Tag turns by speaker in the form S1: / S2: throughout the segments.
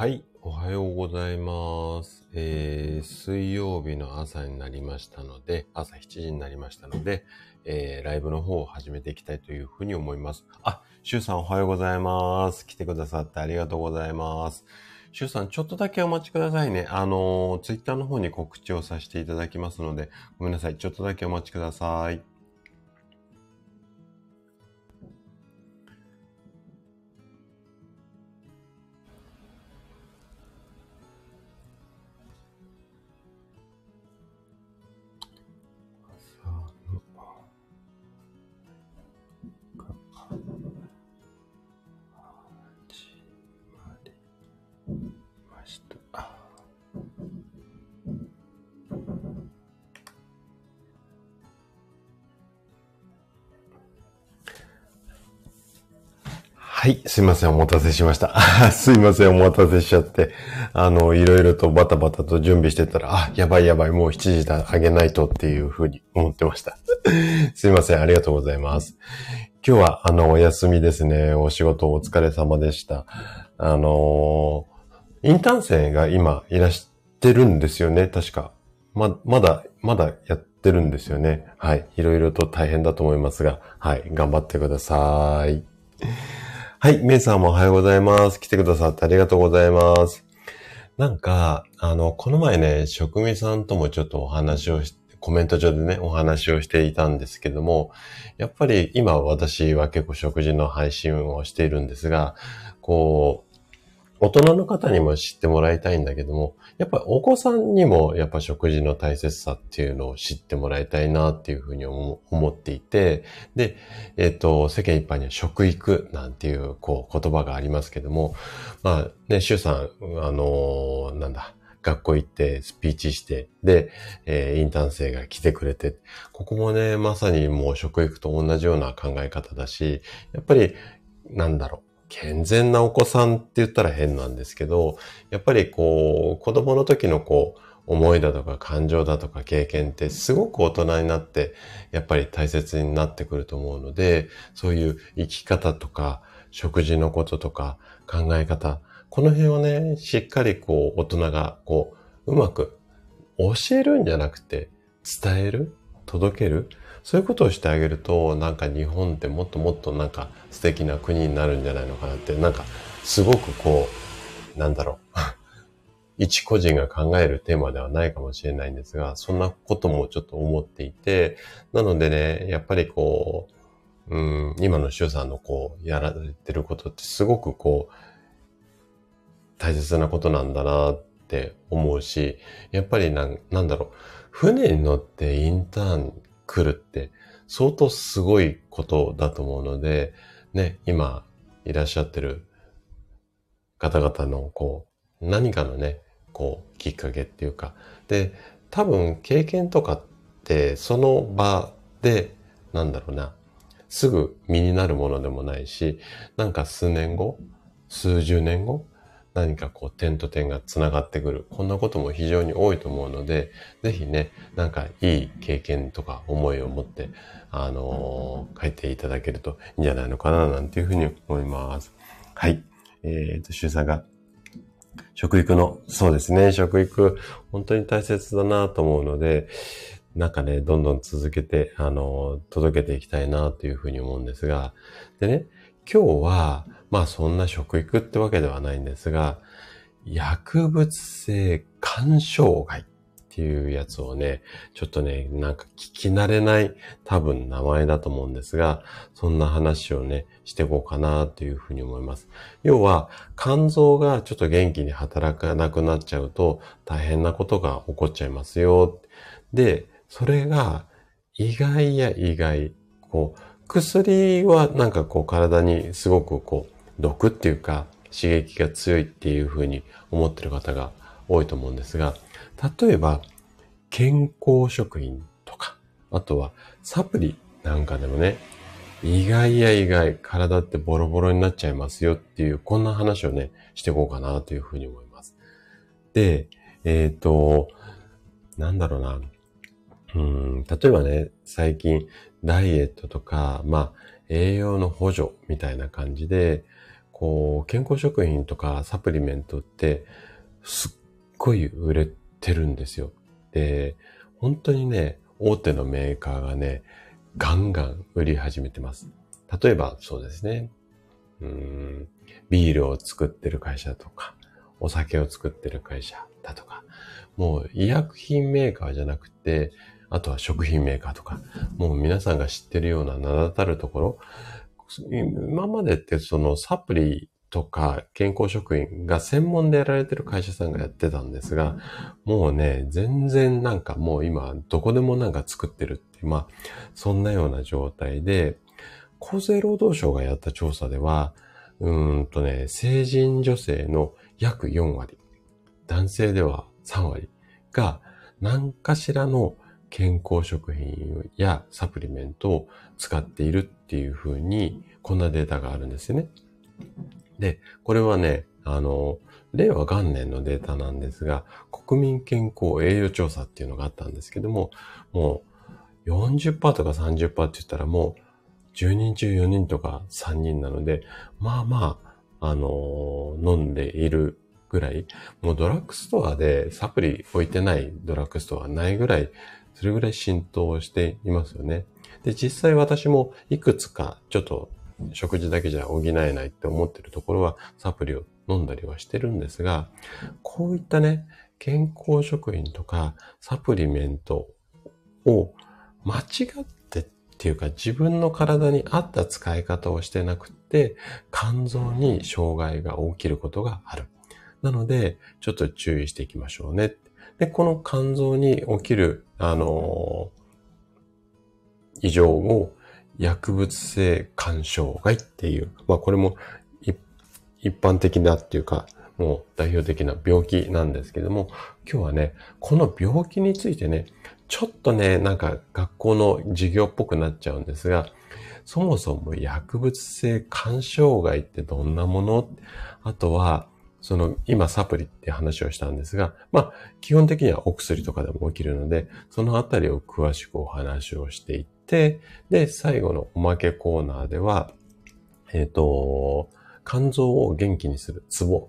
S1: はい、おはようございます。えー、水曜日の朝になりましたので、朝7時になりましたので、えー、ライブの方を始めていきたいというふうに思います。あ、シュウさんおはようございます。来てくださってありがとうございます。シュウさん、ちょっとだけお待ちくださいね。あのー、ツイッターの方に告知をさせていただきますので、ごめんなさい。ちょっとだけお待ちください。すいません、お待たせしました。すいません、お待たせしちゃって。あの、いろいろとバタバタと準備してたら、あ、やばいやばい、もう7時だ、あげないとっていうふうに思ってました。すいません、ありがとうございます。今日は、あの、お休みですね。お仕事お疲れ様でした。あのインターン生が今いらしてるんですよね、確か。ま、まだ、まだやってるんですよね。はい。いろいろと大変だと思いますが、はい。頑張ってください。はい、メイさんもおはようございます。来てくださってありがとうございます。なんか、あの、この前ね、職味さんともちょっとお話をし、コメント上でね、お話をしていたんですけども、やっぱり今私は結構食事の配信をしているんですが、こう、大人の方にも知ってもらいたいんだけども、やっぱお子さんにもやっぱ食事の大切さっていうのを知ってもらいたいなっていうふうに思っていて、で、えっ、ー、と、世間一般には食育なんていうこう言葉がありますけども、まあね、シュさん、あのー、なんだ、学校行ってスピーチして、で、えー、インターン生が来てくれて、ここもね、まさにもう食育と同じような考え方だし、やっぱり、なんだろう、健全なお子さんって言ったら変なんですけど、やっぱりこう、子供の時のこう、思いだとか感情だとか経験ってすごく大人になってやっぱり大切になってくると思うので、そういう生き方とか食事のこととか考え方、この辺をね、しっかりこう大人がこううまく教えるんじゃなくて伝える届けるそういうことをしてあげると、なんか日本ってもっともっとなんか素敵な国になるんじゃないのかなって、なんかすごくこう、なんだろう。一個人が考えるテーマではないかもしれないんですが、そんなこともちょっと思っていて、なのでね、やっぱりこう、うん、今の周さんのこう、やられてることってすごくこう、大切なことなんだなって思うし、やっぱりなん、なんだろう、船に乗ってインターン来るって相当すごいことだと思うので、ね、今いらっしゃってる方々のこう、何かのね、こう、きっかけっていうか、で、多分経験とかってその場で、なんだろうな、すぐ身になるものでもないし、なんか数年後、数十年後、何かこう点と点が繋がってくる。こんなことも非常に多いと思うので、ぜひね、なんかいい経験とか思いを持って、あのー、書いていただけるといいんじゃないのかな、なんていうふうに思います。はい。えっ、ー、と、主さんが、食育の、そうですね、食育、本当に大切だなと思うので、なんかね、どんどん続けて、あのー、届けていきたいなというふうに思うんですが、でね、今日は、まあそんな食育ってわけではないんですが、薬物性干渉害っていうやつをね、ちょっとね、なんか聞き慣れない多分名前だと思うんですが、そんな話をね、していこうかなというふうに思います。要は、肝臓がちょっと元気に働かなくなっちゃうと大変なことが起こっちゃいますよ。で、それが意外や意外、こう、薬はなんかこう体にすごくこう毒っていうか刺激が強いっていうふうに思ってる方が多いと思うんですが、例えば健康食品とか、あとはサプリなんかでもね、意外や意外、体ってボロボロになっちゃいますよっていう、こんな話をね、していこうかなというふうに思います。で、えっ、ー、と、なんだろうな。うん、例えばね、最近、ダイエットとか、まあ、栄養の補助みたいな感じで、こう、健康食品とかサプリメントってすっごい売れてるんですよ。で、本当にね、大手のメーカーがね、ガンガン売り始めてます。例えばそうですね。うん、ビールを作ってる会社とか、お酒を作ってる会社だとか、もう医薬品メーカーじゃなくて、あとは食品メーカーとか、もう皆さんが知ってるような名だたるところ、今までってそのサプリとか健康食品が専門でやられてる会社さんがやってたんですが、もうね、全然なんかもう今どこでもなんか作ってるって、まあ、そんなような状態で、厚生労働省がやった調査では、うんとね、成人女性の約4割、男性では3割が何かしらの健康食品やサプリメントを使っているっていうふうに、こんなデータがあるんですよね。で、これはね、あの、令和元年のデータなんですが、国民健康栄養調査っていうのがあったんですけども、もう40%とか30%って言ったらもう10人中4人とか3人なので、まあまあ、あの飲んでいるぐらい、もうドラッグストアでサプリ置いてないドラッグストアないぐらいそれぐらい浸透していますよね。で、実際私もいくつかちょっと食事だけじゃ補えないって思ってるところはサプリを飲んだりはしてるんですが、こういったね、健康食品とかサプリメントを間違ってっていうか自分の体に合った使い方をしてなくて肝臓に障害が起きることがある。なので、ちょっと注意していきましょうね。で、この肝臓に起きる、あのー、異常を薬物性肝障害っていう、まあこれも一般的なっていうか、もう代表的な病気なんですけども、今日はね、この病気についてね、ちょっとね、なんか学校の授業っぽくなっちゃうんですが、そもそも薬物性肝障害ってどんなもの？あとは、その、今サプリって話をしたんですが、まあ、基本的にはお薬とかでも起きるので、そのあたりを詳しくお話をしていって、で、最後のおまけコーナーでは、えっ、ー、と、肝臓を元気にするツボ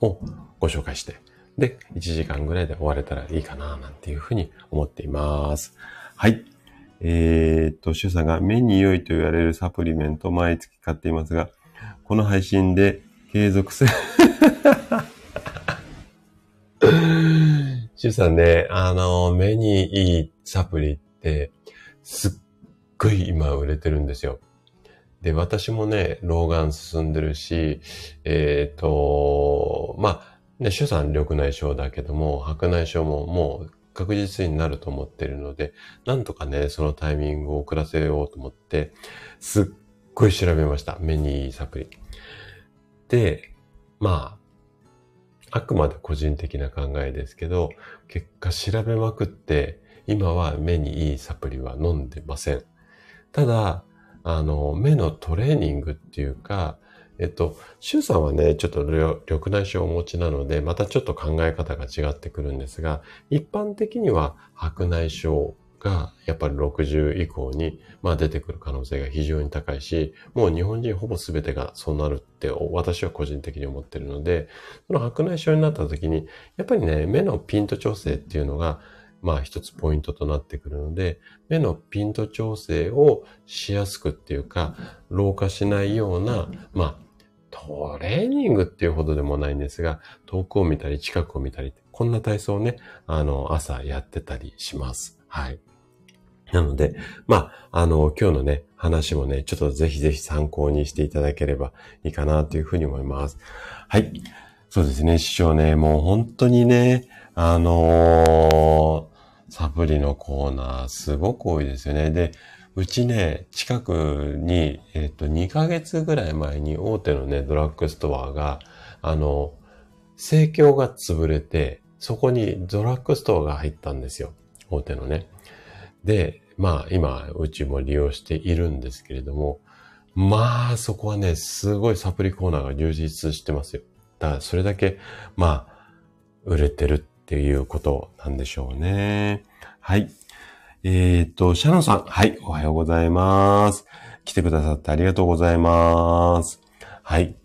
S1: をご紹介して、で、1時間ぐらいで終われたらいいかな、なんていうふうに思っています。はい。えっ、ー、と、主さんが目に良いと言われるサプリメント毎月買っていますが、この配信で継続する シュさんね、あの、目にいいサプリって、すっっごい今売れてるんですよ。で、私もね、老眼進んでるし、えっ、ー、と、まあ、ね、主さん緑内障だけども、白内障ももう確実になると思ってるので、なんとかね、そのタイミングを遅らせようと思って、すっごい調べました。目にいいサプリ。で、まあ、あくまで個人的な考えですけど、結果調べまくって、今は目にいいサプリは飲んでません。ただ、あの、目のトレーニングっていうか、えっと、シュウさんはね、ちょっと緑内障をお持ちなので、またちょっと考え方が違ってくるんですが、一般的には白内障がやっぱり60以降に、まあ出てくる可能性が非常に高いし、もう日本人ほぼ全てがそうなるって私は個人的に思ってるので、その白内障になった時に、やっぱりね、目のピント調整っていうのが、まあ一つポイントとなってくるので、目のピント調整をしやすくっていうか、老化しないような、まあトレーニングっていうほどでもないんですが、遠くを見たり近くを見たり、こんな体操をね、あの、朝やってたりします。はい。なので、まあ、あの、今日のね、話もね、ちょっとぜひぜひ参考にしていただければいいかなというふうに思います。はい。そうですね、師匠ね、もう本当にね、あのー、サプリのコーナーすごく多いですよね。で、うちね、近くに、えっ、と、2ヶ月ぐらい前に大手のね、ドラッグストアが、あの、生協が潰れて、そこにドラッグストアが入ったんですよ。大手のね。で、まあ今、うちも利用しているんですけれども、まあそこはね、すごいサプリコーナーが充実してますよ。だからそれだけ、まあ、売れてるっっていうことなんでしょうね。はい。えっ、と、シャノンさん。はい、おはようございます。来てくださってありがとうございます。はい。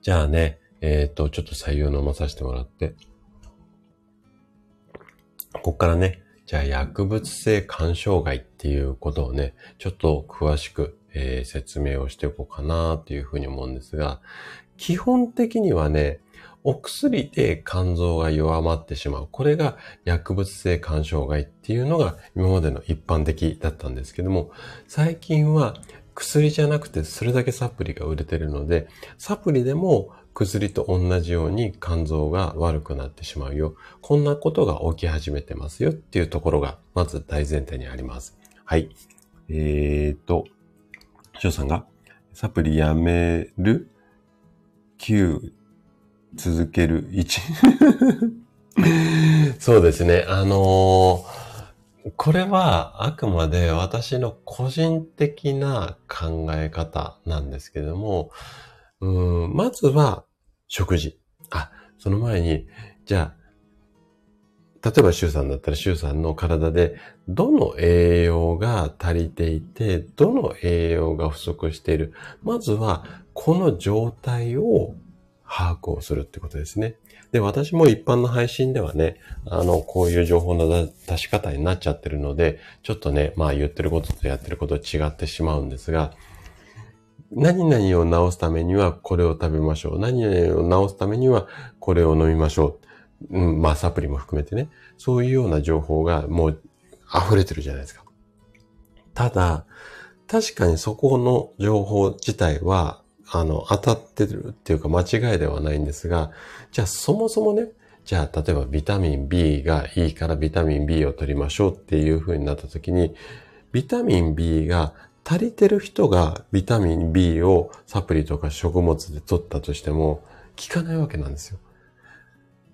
S1: じゃあね、えっ、と、ちょっと採用飲まさせてもらって。こっからね、じゃあ薬物性干渉害っていうことをね、ちょっと詳しく、えー、説明をしておこうかなというふうに思うんですが、基本的にはね、お薬で肝臓が弱まってしまう。これが薬物性肝障害っていうのが今までの一般的だったんですけども、最近は薬じゃなくてそれだけサプリが売れてるので、サプリでも薬と同じように肝臓が悪くなってしまうよ。こんなことが起き始めてますよっていうところがまず大前提にあります。はい。えーと、翔さんがサプリやめる ?9 続ける1 そうですね。あのー、これはあくまで私の個人的な考え方なんですけども、うんまずは食事。あ、その前に、じゃあ、例えば周さんだったら周さんの体でどの栄養が足りていて、どの栄養が不足している。まずはこの状態を把握をするってことですね。で、私も一般の配信ではね、あの、こういう情報の出し方になっちゃってるので、ちょっとね、まあ言ってることとやってること違ってしまうんですが、何々を治すためにはこれを食べましょう。何々を治すためにはこれを飲みましょう。うん、まあサプリも含めてね。そういうような情報がもう溢れてるじゃないですか。ただ、確かにそこの情報自体はあの、当たってるっていうか間違いではないんですが、じゃあそもそもね、じゃあ例えばビタミン B がいいからビタミン B を取りましょうっていう風になった時に、ビタミン B が足りてる人がビタミン B をサプリとか食物で取ったとしても効かないわけなんですよ。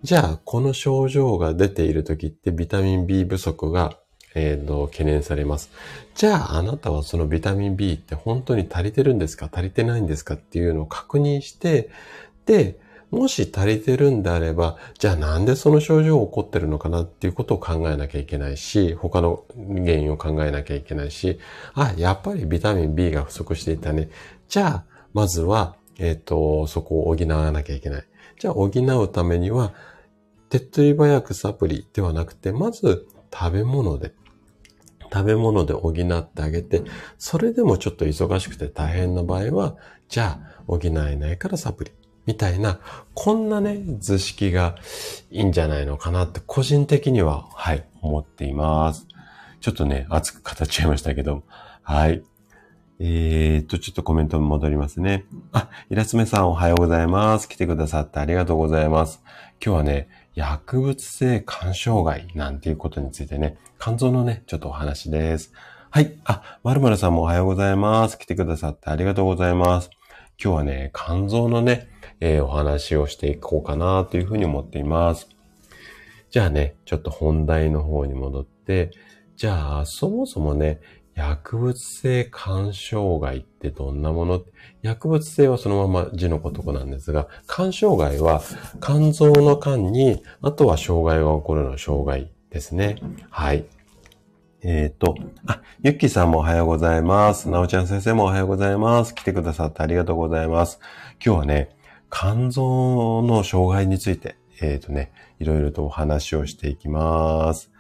S1: じゃあ、この症状が出ている時ってビタミン B 不足がえー、と、懸念されます。じゃあ、あなたはそのビタミン B って本当に足りてるんですか？足りてないんですかっていうのを確認して、で、もし足りてるんであれば、じゃあなんでその症状が起こってるのかなっていうことを考えなきゃいけないし、他の原因を考えなきゃいけないし、あ、やっぱりビタミン B が不足していたね。じゃあ、まずは、えっ、ー、と、そこを補わなきゃいけない。じゃあ補うためには、手っ取り早くサプリではなくて、まず食べ物で食べ物で補ってあげて、それでもちょっと忙しくて大変な場合は、じゃあ補えないからサプリ。みたいな、こんなね、図式がいいんじゃないのかなって個人的には、はい、思っています。ちょっとね、熱く語っちゃいましたけど、はい。えー、っと、ちょっとコメント戻りますね。あ、イラスメさんおはようございます。来てくださってありがとうございます。今日はね、薬物性肝障害なんていうことについてね、肝臓のね、ちょっとお話です。はい。あ、まるまるさんもおはようございます。来てくださってありがとうございます。今日はね、肝臓のね、えー、お話をしていこうかなというふうに思っています。じゃあね、ちょっと本題の方に戻って、じゃあ、そもそもね、薬物性肝障害ってどんなもの？薬物性はそのまま字のごとくなんですが、肝障害は肝臓の肝に、あとは障害が起こるの障害ですね。はい。えっ、ー、と、あ、ゆっきーさんもおはようございます。なおちゃん先生もおはようございます。来てくださってありがとうございます。今日はね、肝臓の障害について、えっ、ー、とね、いろいろとお話をしていきます。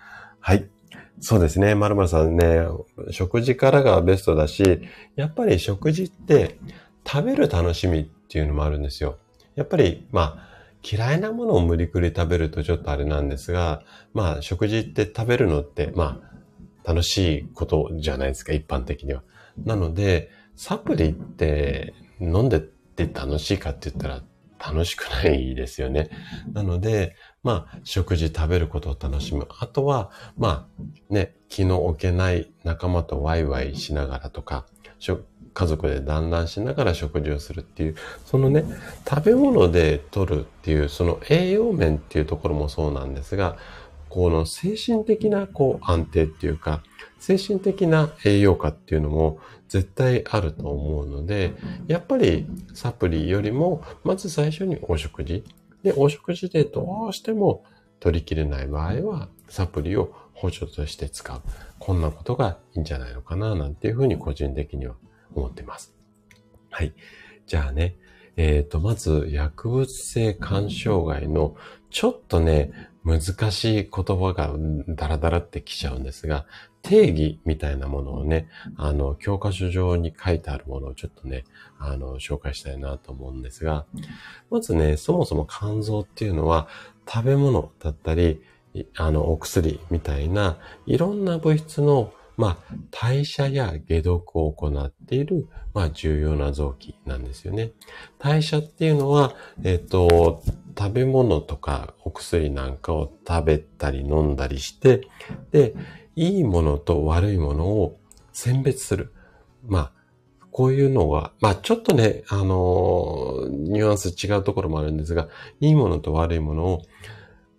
S1: はい。そうですね。まるまるさんね、食事からがベストだし、やっぱり食事って食べる楽しみっていうのもあるんですよ。やっぱり、まあ、嫌いなものを無理くり食べるとちょっとあれなんですが、まあ、食事って食べるのって、まあ、楽しいことじゃないですか、一般的には。なので、サプリって飲んでって楽しいかって言ったら楽しくないですよね。なので、まあ、食事食べることを楽しむ。あとは、まあ、ね、気の置けない仲間とワイワイしながらとか、家族で団らんしながら食事をするっていう、そのね、食べ物で取るっていう、その栄養面っていうところもそうなんですが、この精神的なこう安定っていうか、精神的な栄養価っていうのも絶対あると思うので、やっぱりサプリよりも、まず最初にお食事。で、お食事でどうしても取りきれない場合は、サプリを補助として使う。こんなことがいいんじゃないのかな、なんていうふうに個人的には思ってます。はい。じゃあね、えっ、と、まず、薬物性肝障害の、ちょっとね、難しい言葉がダラダラってきちゃうんですが、定義みたいなものをね、あの、教科書上に書いてあるものをちょっとね、あの、紹介したいなと思うんですが、まずね、そもそも肝臓っていうのは、食べ物だったり、あの、お薬みたいな、いろんな物質の、まあ、代謝や解毒を行っている、まあ、重要な臓器なんですよね。代謝っていうのは、えっ、と、食べ物とかお薬なんかを食べたり飲んだりして、で、いいものと悪いものを選別する。まあ、こういうのは、まあちょっとね、あのー、ニュアンス違うところもあるんですが、いいものと悪いものを、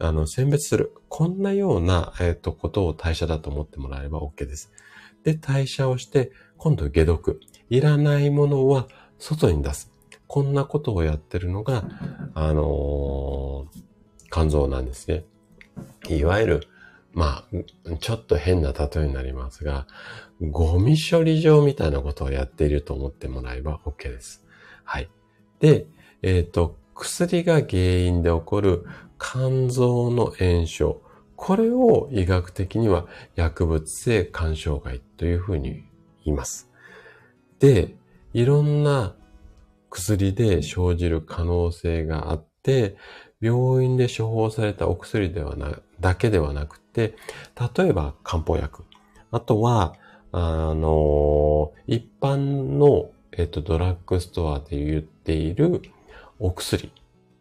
S1: あの、選別する。こんなような、えっ、ー、と、ことを代謝だと思ってもらえれば OK です。で、代謝をして、今度解毒。いらないものは外に出す。こんなことをやってるのが、あのー、肝臓なんですね。いわゆる、まあ、ちょっと変な例えになりますが、ゴミ処理場みたいなことをやっていると思ってもらえば OK です。はい。で、えっ、ー、と、薬が原因で起こる肝臓の炎症。これを医学的には薬物性肝障害というふうに言います。で、いろんな薬で生じる可能性があって、病院で処方されたお薬ではな、だけではなくて、例えば漢方薬。あとは、あの、一般の、えっと、ドラッグストアで言っているお薬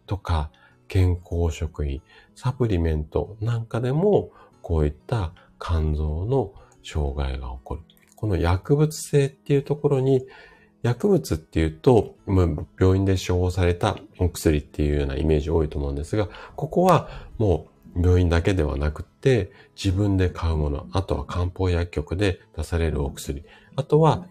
S1: とか健康食品、サプリメントなんかでも、こういった肝臓の障害が起こる。この薬物性っていうところに薬物っていうと、病院で処方されたお薬っていうようなイメージ多いと思うんですが、ここはもう病院だけではなくて、自分で買うもの、あとは漢方薬局で出されるお薬、あとは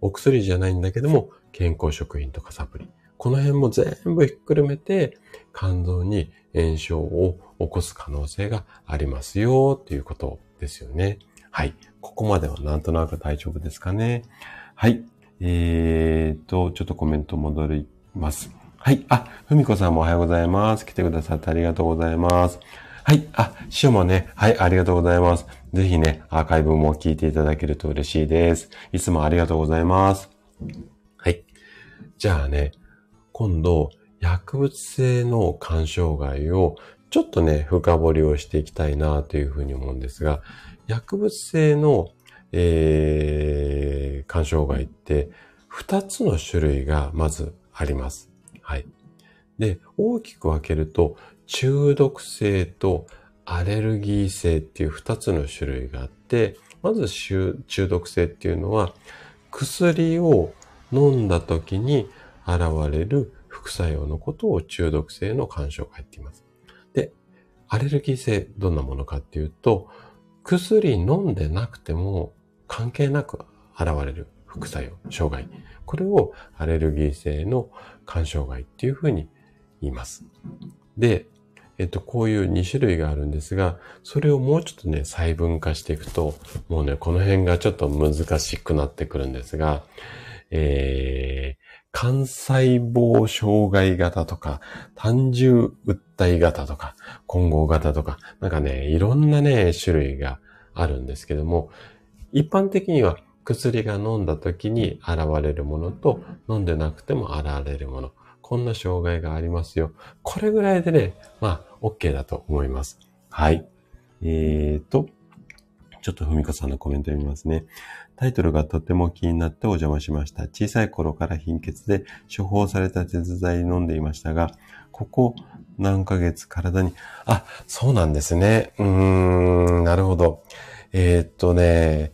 S1: お薬じゃないんだけども、健康食品とかサプリ。この辺も全部ひっくるめて、肝臓に炎症を起こす可能性がありますよ、ということですよね。はい。ここまではなんとなく大丈夫ですかね。はい。えーと、ちょっとコメント戻ります。はい。あ、ふみこさんもおはようございます。来てくださってありがとうございます。はい。あ、しおもね。はい。ありがとうございます。ぜひね、アーカイブも聞いていただけると嬉しいです。いつもありがとうございます。はい。じゃあね、今度、薬物性の肝障害をちょっとね、深掘りをしていきたいなというふうに思うんですが、薬物性のえー、肝障害って2つの種類がまずあります。はい。で、大きく分けると中毒性とアレルギー性っていう2つの種類があって、まず中毒性っていうのは薬を飲んだ時に現れる副作用のことを中毒性の肝障害っています。で、アレルギー性どんなものかっていうと、薬飲んでなくても関係なく現れる副作用、障害。これをアレルギー性の肝障害っていうふうに言います。で、えっと、こういう2種類があるんですが、それをもうちょっとね、細分化していくと、もうね、この辺がちょっと難しくなってくるんですが、えー、幹細胞障害型とか、単純訴え型とか、混合型とか、なんかね、いろんなね、種類があるんですけども、一般的には薬が飲んだ時に現れるものと飲んでなくても現れるもの。こんな障害がありますよ。これぐらいでね、まあ、OK だと思います。はい。えーと、ちょっとふみこさんのコメント読みますね。タイトルがとても気になってお邪魔しました。小さい頃から貧血で処方された鉄剤飲んでいましたが、ここ何ヶ月体に、あ、そうなんですね。うーん、なるほど。えー、っとね、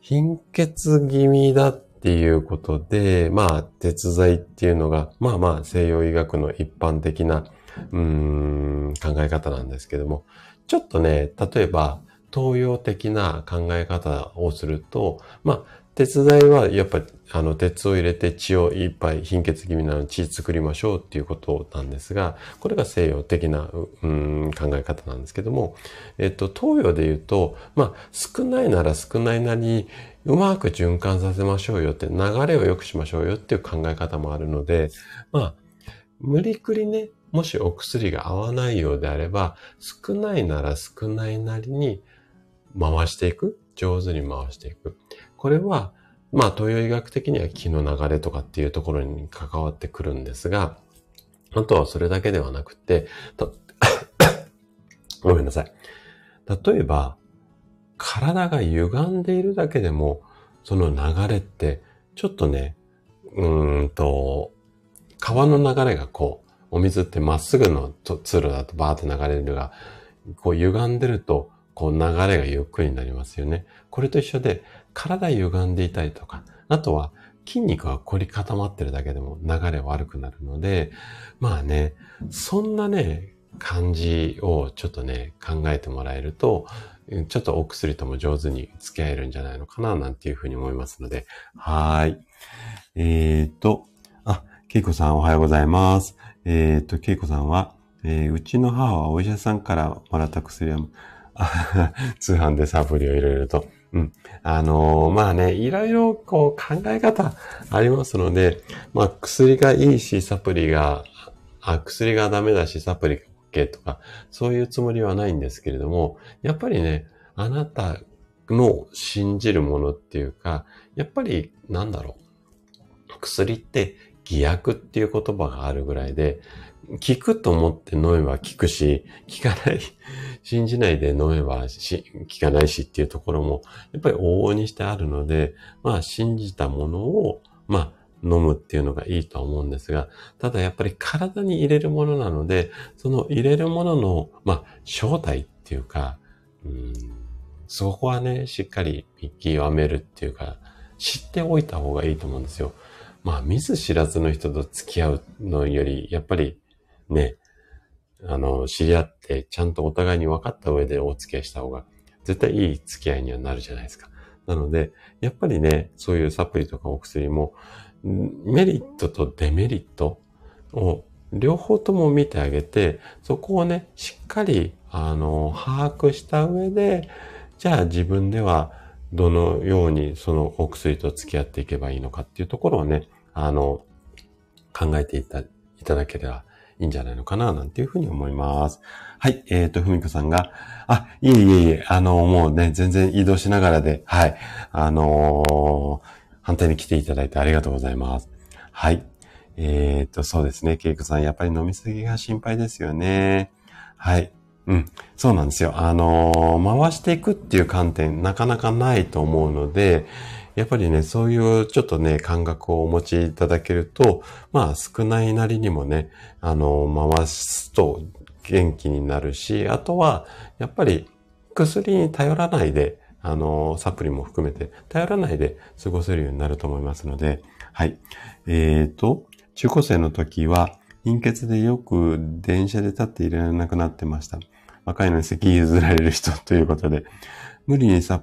S1: 貧血気味だっていうことで、まあ、鉄剤っていうのが、まあまあ、西洋医学の一般的な、うーん、考え方なんですけども、ちょっとね、例えば、東洋的な考え方をすると、まあ、鉄剤はやっぱりあの鉄を入れて血をいっぱい貧血気味なの血作りましょうっていうことなんですが、これが西洋的な、うん、考え方なんですけども、えっと、東洋で言うと、まあ少ないなら少ないなりにうまく循環させましょうよって流れを良くしましょうよっていう考え方もあるので、まあ無理くりね、もしお薬が合わないようであれば、少ないなら少ないなりに回していく？上手に回していく？これは、まあ、東洋医学的には気の流れとかっていうところに関わってくるんですが、あとはそれだけではなくて、ごめんなさい。例えば、体が歪んでいるだけでも、その流れって、ちょっとね、うーんと、川の流れがこう、お水ってまっすぐの通路だとバーって流れるが、こう歪んでると、こう流れがゆっくりになりますよね。これと一緒で、体歪んでいたりとか、あとは筋肉が凝り固まってるだけでも流れ悪くなるので、まあね、そんなね、感じをちょっとね、考えてもらえると、ちょっとお薬とも上手に付き合えるんじゃないのかな、なんていうふうに思いますので。はい。えー、っと、あ、けいこさんおはようございます。えー、っと、けいこさんは、えー、うちの母はお医者さんからもらった薬は、通販でサプリを入れると。うん。あのー、まあね、いろいろこう考え方ありますので、まあ薬がいいし、サプリが、あ、薬がダメだし、サプリが OK とか、そういうつもりはないんですけれども、やっぱりね、あなたの信じるものっていうか、やっぱりなんだろう。薬って偽薬っていう言葉があるぐらいで、聞くと思って飲めば聞くし、聞かない、信じないで飲めばし聞かないしっていうところも、やっぱり往々にしてあるので、まあ信じたものを、まあ飲むっていうのがいいと思うんですが、ただやっぱり体に入れるものなので、その入れるものの、まあ正体っていうか、うんそこはね、しっかり見極めるっていうか、知っておいた方がいいと思うんですよ。まあ、見ず知らずの人と付き合うのより、やっぱりね、あの、知り合って、ちゃんとお互いに分かった上でお付き合いした方が、絶対いい付き合いにはなるじゃないですか。なので、やっぱりね、そういうサプリとかお薬も、メリットとデメリットを両方とも見てあげて、そこをね、しっかり、あの、把握した上で、じゃあ自分ではどのようにそのお薬と付き合っていけばいいのかっていうところをね、あの、考えていたいただければいいんじゃないのかな、なんていうふうに思います。はい。えっ、ー、と、ふみこさんが、あ、いえいえいえ、あの、もうね、全然移動しながらで、はい。あのー、反対に来ていただいてありがとうございます。はい。えっ、ー、と、そうですね。けいこさん、やっぱり飲みすぎが心配ですよね。はい。うん。そうなんですよ。あのー、回していくっていう観点、なかなかないと思うので、やっぱりね、そういうちょっとね、感覚をお持ちいただけると、まあ少ないなりにもね、あの、回すと元気になるし、あとは、やっぱり薬に頼らないで、あの、サプリも含めて頼らないで過ごせるようになると思いますので、はい。えっ、ー、と、中高生の時は、貧血でよく電車で立っていられなくなってました。若いのに席譲られる人ということで、無理にさ、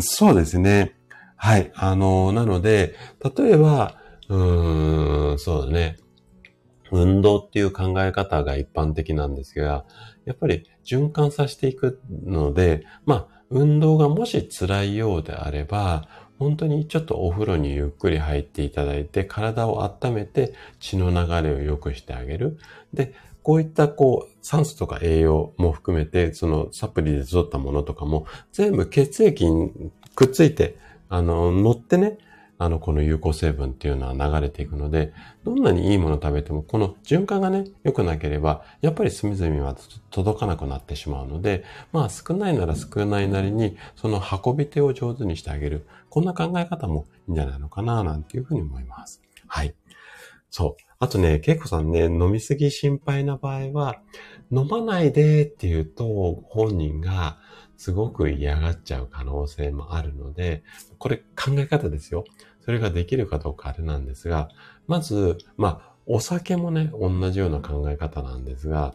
S1: そうですね。はい。あの、なので、例えば、うーん、そうだね。運動っていう考え方が一般的なんですが、やっぱり循環させていくので、まあ、運動がもし辛いようであれば、本当にちょっとお風呂にゆっくり入っていただいて、体を温めて血の流れを良くしてあげる。で、こういったこう、酸素とか栄養も含めて、そのサプリで取ったものとかも、全部血液にくっついて、あの、乗ってね、あの、この有効成分っていうのは流れていくので、どんなにいいもの食べても、この循環がね、良くなければ、やっぱり隅々は届かなくなってしまうので、まあ少ないなら少ないなりに、その運び手を上手にしてあげる。こんな考え方もいいんじゃないのかな、なんていうふうに思います。はい。そう。あとね、ケイコさんね、飲みすぎ心配な場合は、飲まないでって言うと、本人が、すごく嫌がっちゃう可能性もあるので、これ考え方ですよ。それができるかどうかあれなんですが、まず、まあ、お酒もね、同じような考え方なんですが、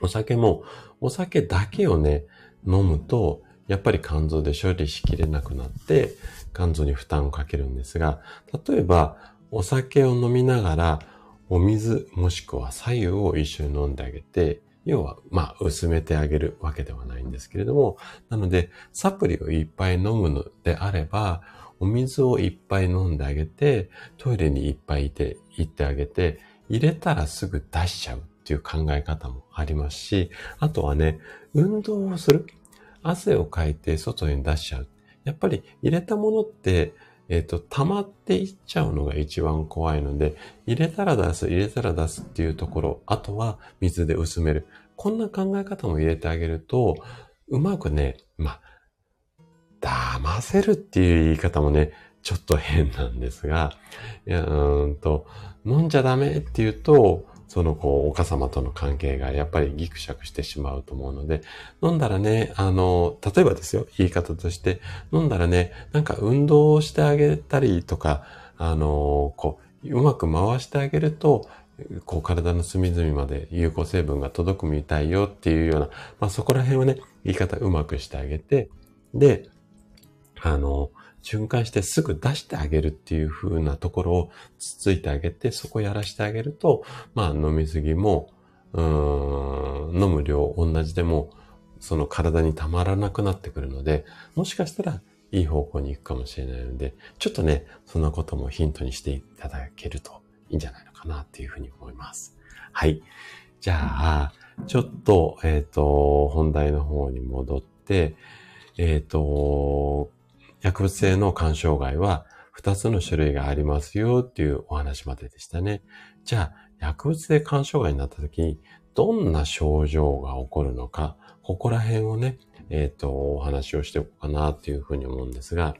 S1: お酒も、お酒だけをね、飲むと、やっぱり肝臓で処理しきれなくなって、肝臓に負担をかけるんですが、例えば、お酒を飲みながら、お水もしくは左右を一緒に飲んであげて、要は、まあ、薄めてあげるわけではないんですけれども、なので、サプリをいっぱい飲むのであれば、お水をいっぱい飲んであげて、トイレにいっぱいいて、行ってあげて、入れたらすぐ出しちゃうっていう考え方もありますし、あとはね、運動をする。汗をかいて外に出しちゃう。やっぱり入れたものって、えっ、ー、と、溜まっていっちゃうのが一番怖いので、入れたら出す、入れたら出すっていうところ、あとは水で薄める。こんな考え方も入れてあげると、うまくね、まあ、騙せるっていう言い方もね、ちょっと変なんですが、いやうんと、飲んじゃダメって言うと、そのこう、お母様との関係がやっぱりギクシャクしてしまうと思うので、飲んだらね、あの、例えばですよ、言い方として、飲んだらね、なんか運動をしてあげたりとか、あの、こう、うまく回してあげると、こう体の隅々まで有効成分が届くみたいよっていうような、まあそこら辺をね、言い方うまくしてあげて、で、あの、循環してすぐ出してあげるっていう風なところをつついてあげて、そこやらしてあげると、まあ飲みすぎも、うーん、飲む量同じでも、その体にたまらなくなってくるので、もしかしたらいい方向に行くかもしれないので、ちょっとね、そんなこともヒントにしていただけるといいんじゃないのかなっていうふうに思います。はい。じゃあ、ちょっと、えっ、ー、と、本題の方に戻って、えっ、ー、と、薬物性の肝障害は2つの種類がありますよっていうお話まででしたね。じゃあ、薬物性肝障害になった時にどんな症状が起こるのか、ここら辺をね、えっ、ー、と、お話をしておこうかなっていうふうに思うんですが、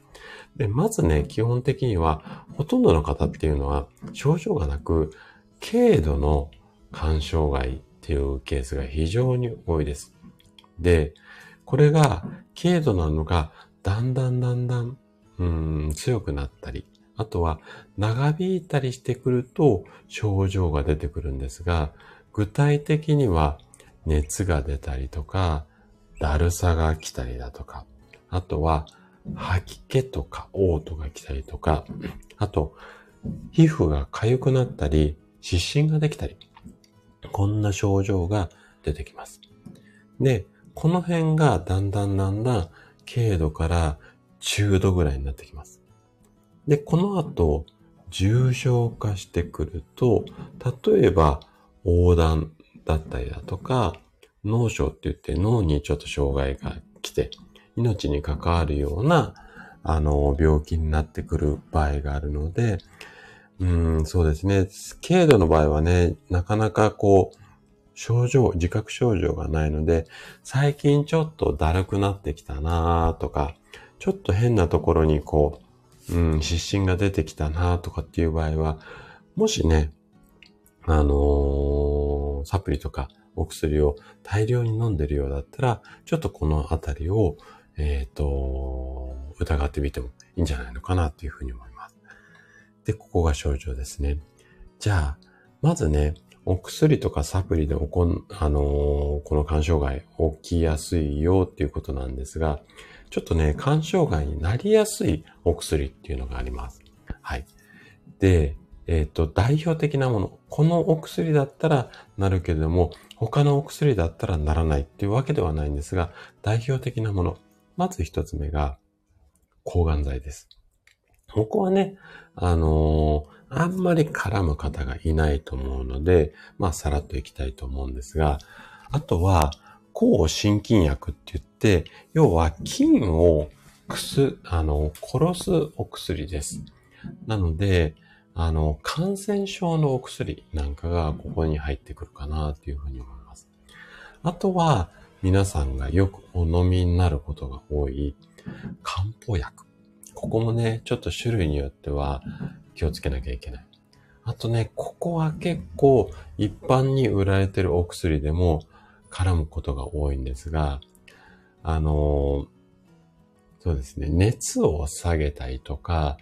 S1: で、まずね、基本的には、ほとんどの方っていうのは、症状がなく、軽度の肝障害っていうケースが非常に多いです。で、これが軽度なのがだんだんだんだん、うん、強くなったり、あとは長引いたりしてくると症状が出てくるんですが、具体的には熱が出たりとか、だるさが来たりだとか、あとは吐き気とか嘔吐が来たりとか、あと皮膚が痒くなったり、湿疹ができたり、こんな症状が出てきます。で、この辺がだんだんだんだん軽度から中度ぐらいになってきます。で、この後、重症化してくると、例えば、横断だったりだとか、脳症って言って脳にちょっと障害が来て、命に関わるような、あの、病気になってくる場合があるので、うん、そうですね。軽度の場合はね、なかなかこう、症状、自覚症状がないので、最近ちょっとだるくなってきたなとか、ちょっと変なところにこう、うん、湿疹が出てきたなとかっていう場合は、もしね、あのー、サプリとかお薬を大量に飲んでるようだったら、ちょっとこのあたりを、えっ、ー、と、疑ってみてもいいんじゃないのかなっていうふうに思います。で、ここが症状ですね。じゃあ、まずね、お薬とかサプリで起こん、あのー、この肝障害起きやすいよっていうことなんですが、ちょっとね、肝障害になりやすいお薬っていうのがあります。はい。で、えっ、ー、と、代表的なもの。このお薬だったらなるけれども、他のお薬だったらならないっていうわけではないんですが、代表的なもの。まず一つ目が、抗がん剤です。ここはね、あのーあんまり絡む方がいないと思うので、まあ、さらっといきたいと思うんですが、あとは、抗心筋薬って言って、要は菌をくす、あの、殺すお薬です。なので、あの、感染症のお薬なんかがここに入ってくるかなというふうに思います。あとは、皆さんがよくお飲みになることが多い漢方薬。ここもね、ちょっと種類によっては気をつけなきゃいけない。あとね、ここは結構一般に売られてるお薬でも絡むことが多いんですが、あのそうですね、熱を下げたりとか、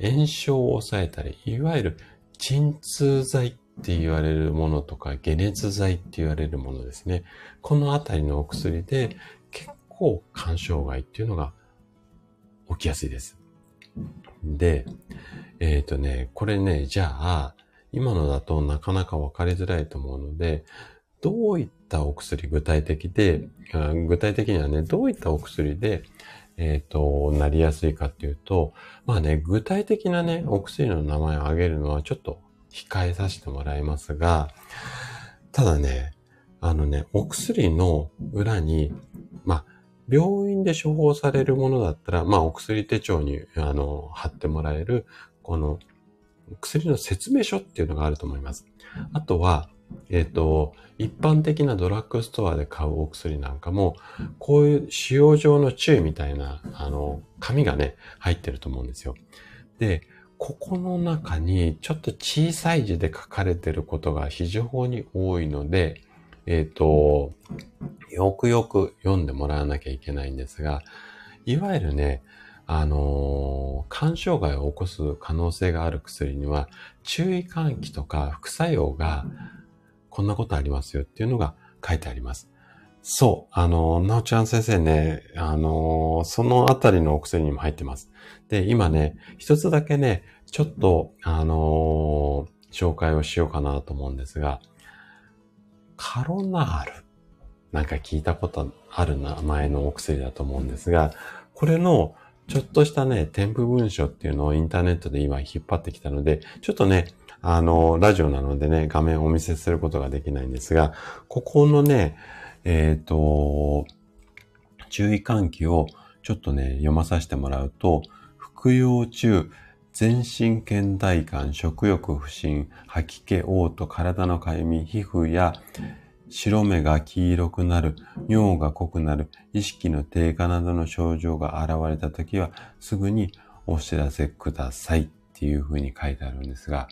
S1: 炎症を抑えたり、いわゆる鎮痛剤って言われるものとか、解熱剤って言われるものですね。このあたりのお薬で結構肝障害っていうのが起きやすいです。で、えっ、ー、とね、これね、じゃあ、今のだとなかなかわかりづらいと思うので、どういったお薬具体的で、具体的にはね、どういったお薬で、えっ、ー、と、なりやすいかっていうと、まあね、具体的なね、お薬の名前を挙げるのはちょっと控えさせてもらいますが、ただね、あのね、お薬の裏に、まあ、病院で処方されるものだったら、まあ、お薬手帳に、あの、貼ってもらえる、この、薬の説明書っていうのがあると思います。あとは、えっ、ー、と、一般的なドラッグストアで買うお薬なんかも、こういう使用上の注意みたいな、あの、紙がね、入ってると思うんですよ。で、ここの中にちょっと小さい字で書かれてることが非常に多いので、えっ、ー、と、よくよく読んでもらわなきゃいけないんですが、いわゆるね、あのー、肝障害を起こす可能性がある薬には、注意喚起とか副作用がこんなことありますよっていうのが書いてあります。そう。あの、なおちゃん先生ね、あの、そのあたりのお薬にも入ってます。で、今ね、一つだけね、ちょっと、あの紹介をしようかなと思うんですが、カロナール。なんか聞いたことある名前のお薬だと思うんですが、これのちょっとしたね、添付文書っていうのをインターネットで今引っ張ってきたので、ちょっとね、あの、ラジオなのでね、画面をお見せすることができないんですが、ここのね、えっ、ー、と、注意喚起をちょっとね、読まさせてもらうと、服用中、全身倦怠感、食欲不振、吐き気、嘔吐、体のかゆみ、皮膚や白目が黄色くなる、尿が濃くなる、意識の低下などの症状が現れたときは、すぐにお知らせくださいっていうふうに書いてあるんですが、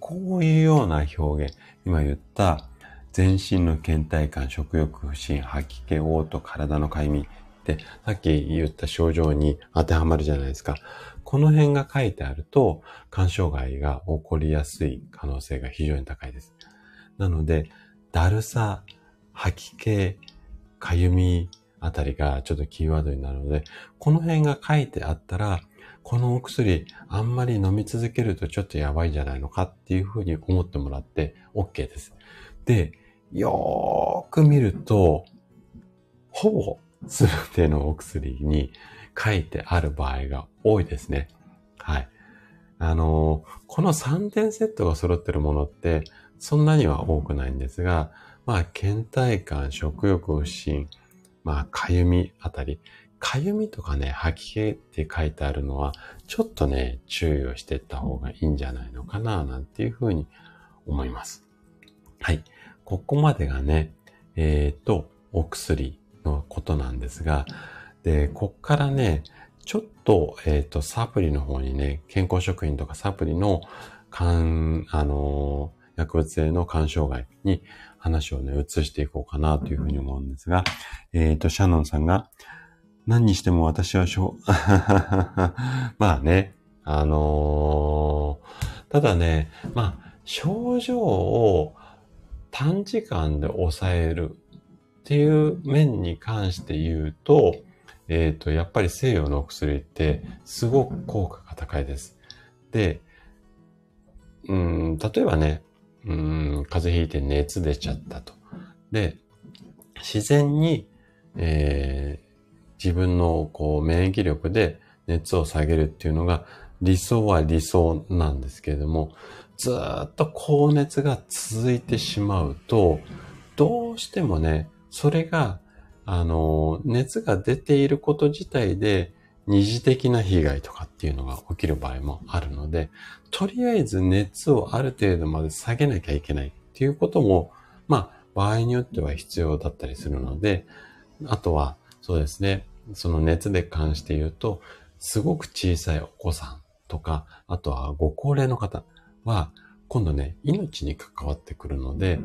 S1: こういうような表現、今言った全身の倦怠感、食欲不振、吐き気、嘔吐、体のかゆみって、さっき言った症状に当てはまるじゃないですか。この辺が書いてあると、肝障害が起こりやすい可能性が非常に高いです。なので、だるさ、吐き気、かゆみあたりがちょっとキーワードになるので、この辺が書いてあったら、このお薬あんまり飲み続けるとちょっとやばいんじゃないのかっていうふうに思ってもらって OK です。で、よーく見ると、ほぼ全てのお薬に書いてある場合が多いですね。はい。あのー、この3点セットが揃ってるものって、そんなには多くないんですが、まあ、倦怠感、食欲不振、まあ、かゆみあたり、かゆみとかね、吐き気って書いてあるのは、ちょっとね、注意をしていった方がいいんじゃないのかな、なんていうふうに思います。はい。ここまでがね、えっ、ー、と、お薬のことなんですが、で、こっからね、ちょっと、えっ、ー、と、サプリの方にね、健康食品とかサプリの、肝、あのー、薬物性の肝障害に話をね、移していこうかなというふうに思うんですが、えっ、ー、と、シャノンさんが、何にしても私はしょ、まあね、あのー、ただね、まあ、症状を短時間で抑えるっていう面に関して言うと、えっ、ー、と、やっぱり西洋のお薬ってすごく効果が高いです。で、うん、例えばね、うん、風邪ひいて熱出ちゃったと。で、自然に、えー、自分のこう免疫力で熱を下げるっていうのが理想は理想なんですけれども、ずっと高熱が続いてしまうと、どうしてもね、それが、あの、熱が出ていること自体で二次的な被害とかっていうのが起きる場合もあるので、とりあえず熱をある程度まで下げなきゃいけないっていうことも、まあ、場合によっては必要だったりするので、あとは、そうですね。その熱で関して言うと、すごく小さいお子さんとか、あとはご高齢の方は、今度ね、命に関わってくるので、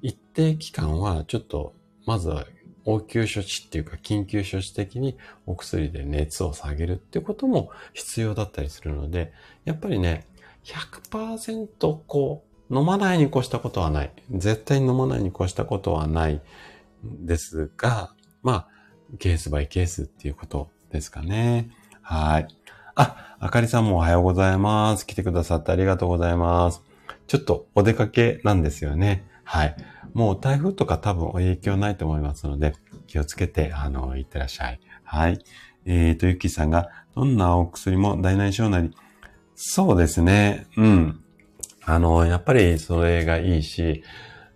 S1: 一定期間はちょっと、まずは応急処置っていうか緊急処置的にお薬で熱を下げるってことも必要だったりするので、やっぱりね、100%こう、飲まないに越したことはない。絶対に飲まないに越したことはないんですが、まあ、ケースバイケースっていうことですかね。はい。あ、あかりさんもおはようございます。来てくださってありがとうございます。ちょっとお出かけなんですよね。はい。もう台風とか多分影響ないと思いますので、気をつけて、あの、いってらっしゃい。はい。えーと、ゆきさんが、どんなお薬も大内小なり。そうですね。うん。あの、やっぱりそれがいいし、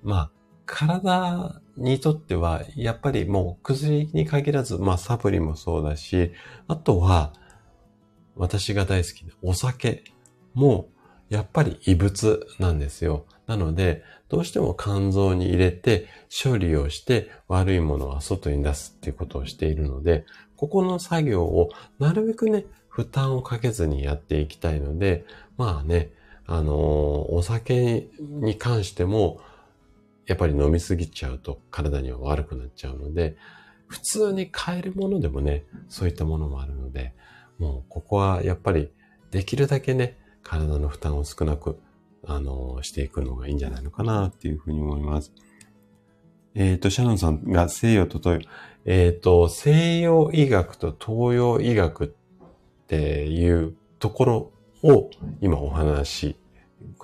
S1: まあ、体にとっては、やっぱりもう薬に限らず、まあサプリもそうだし、あとは、私が大好きなお酒も、やっぱり異物なんですよ。なので、どうしても肝臓に入れて処理をして悪いものは外に出すっていうことをしているので、ここの作業をなるべくね、負担をかけずにやっていきたいので、まあね、あのー、お酒に関しても、やっぱり飲みすぎちゃうと体には悪くなっちゃうので、普通に買えるものでもね、そういったものもあるので、もうここはやっぱりできるだけね、体の負担を少なく、あの、していくのがいいんじゃないのかなっていうふうに思います。えっ、ー、と、シャノンさんが西洋と東洋、えっ、ー、と、西洋医学と東洋医学っていうところを今お話し、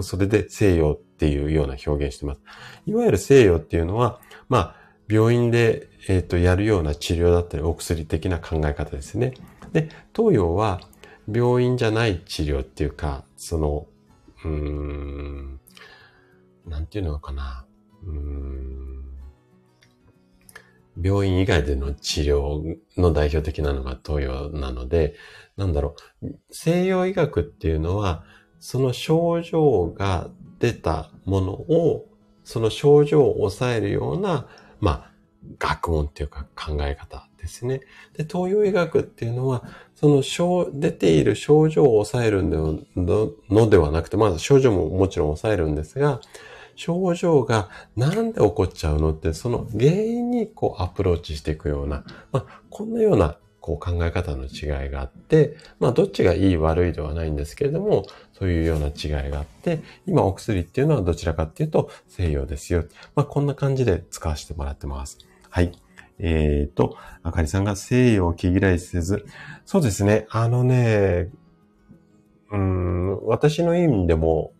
S1: それで西洋っていうような表現してます。いわゆる西洋っていうのは、まあ、病院で、えっ、ー、と、やるような治療だったり、お薬的な考え方ですね。で、東洋は病院じゃない治療っていうか、その、うーん、なんていうのかな。うーん。病院以外での治療の代表的なのが東洋なので、なんだろう、西洋医学っていうのは、その症状が出たものを、その症状を抑えるような、まあ、学問っていうか考え方ですね。で、東洋医学っていうのは、その症、出ている症状を抑えるのではなくて、まず症状ももちろん抑えるんですが、症状がなんで起こっちゃうのって、その原因にこうアプローチしていくような、まあ、こんなようなこう考え方の違いがあって、まあどっちがいい悪いではないんですけれども、そういうような違いがあって、今お薬っていうのはどちらかっていうと西洋ですよ。まあこんな感じで使わせてもらってます。はい。えっ、ー、と、あかりさんが西洋を気嫌いせず、そうですね、あのね、うん、私の意味でも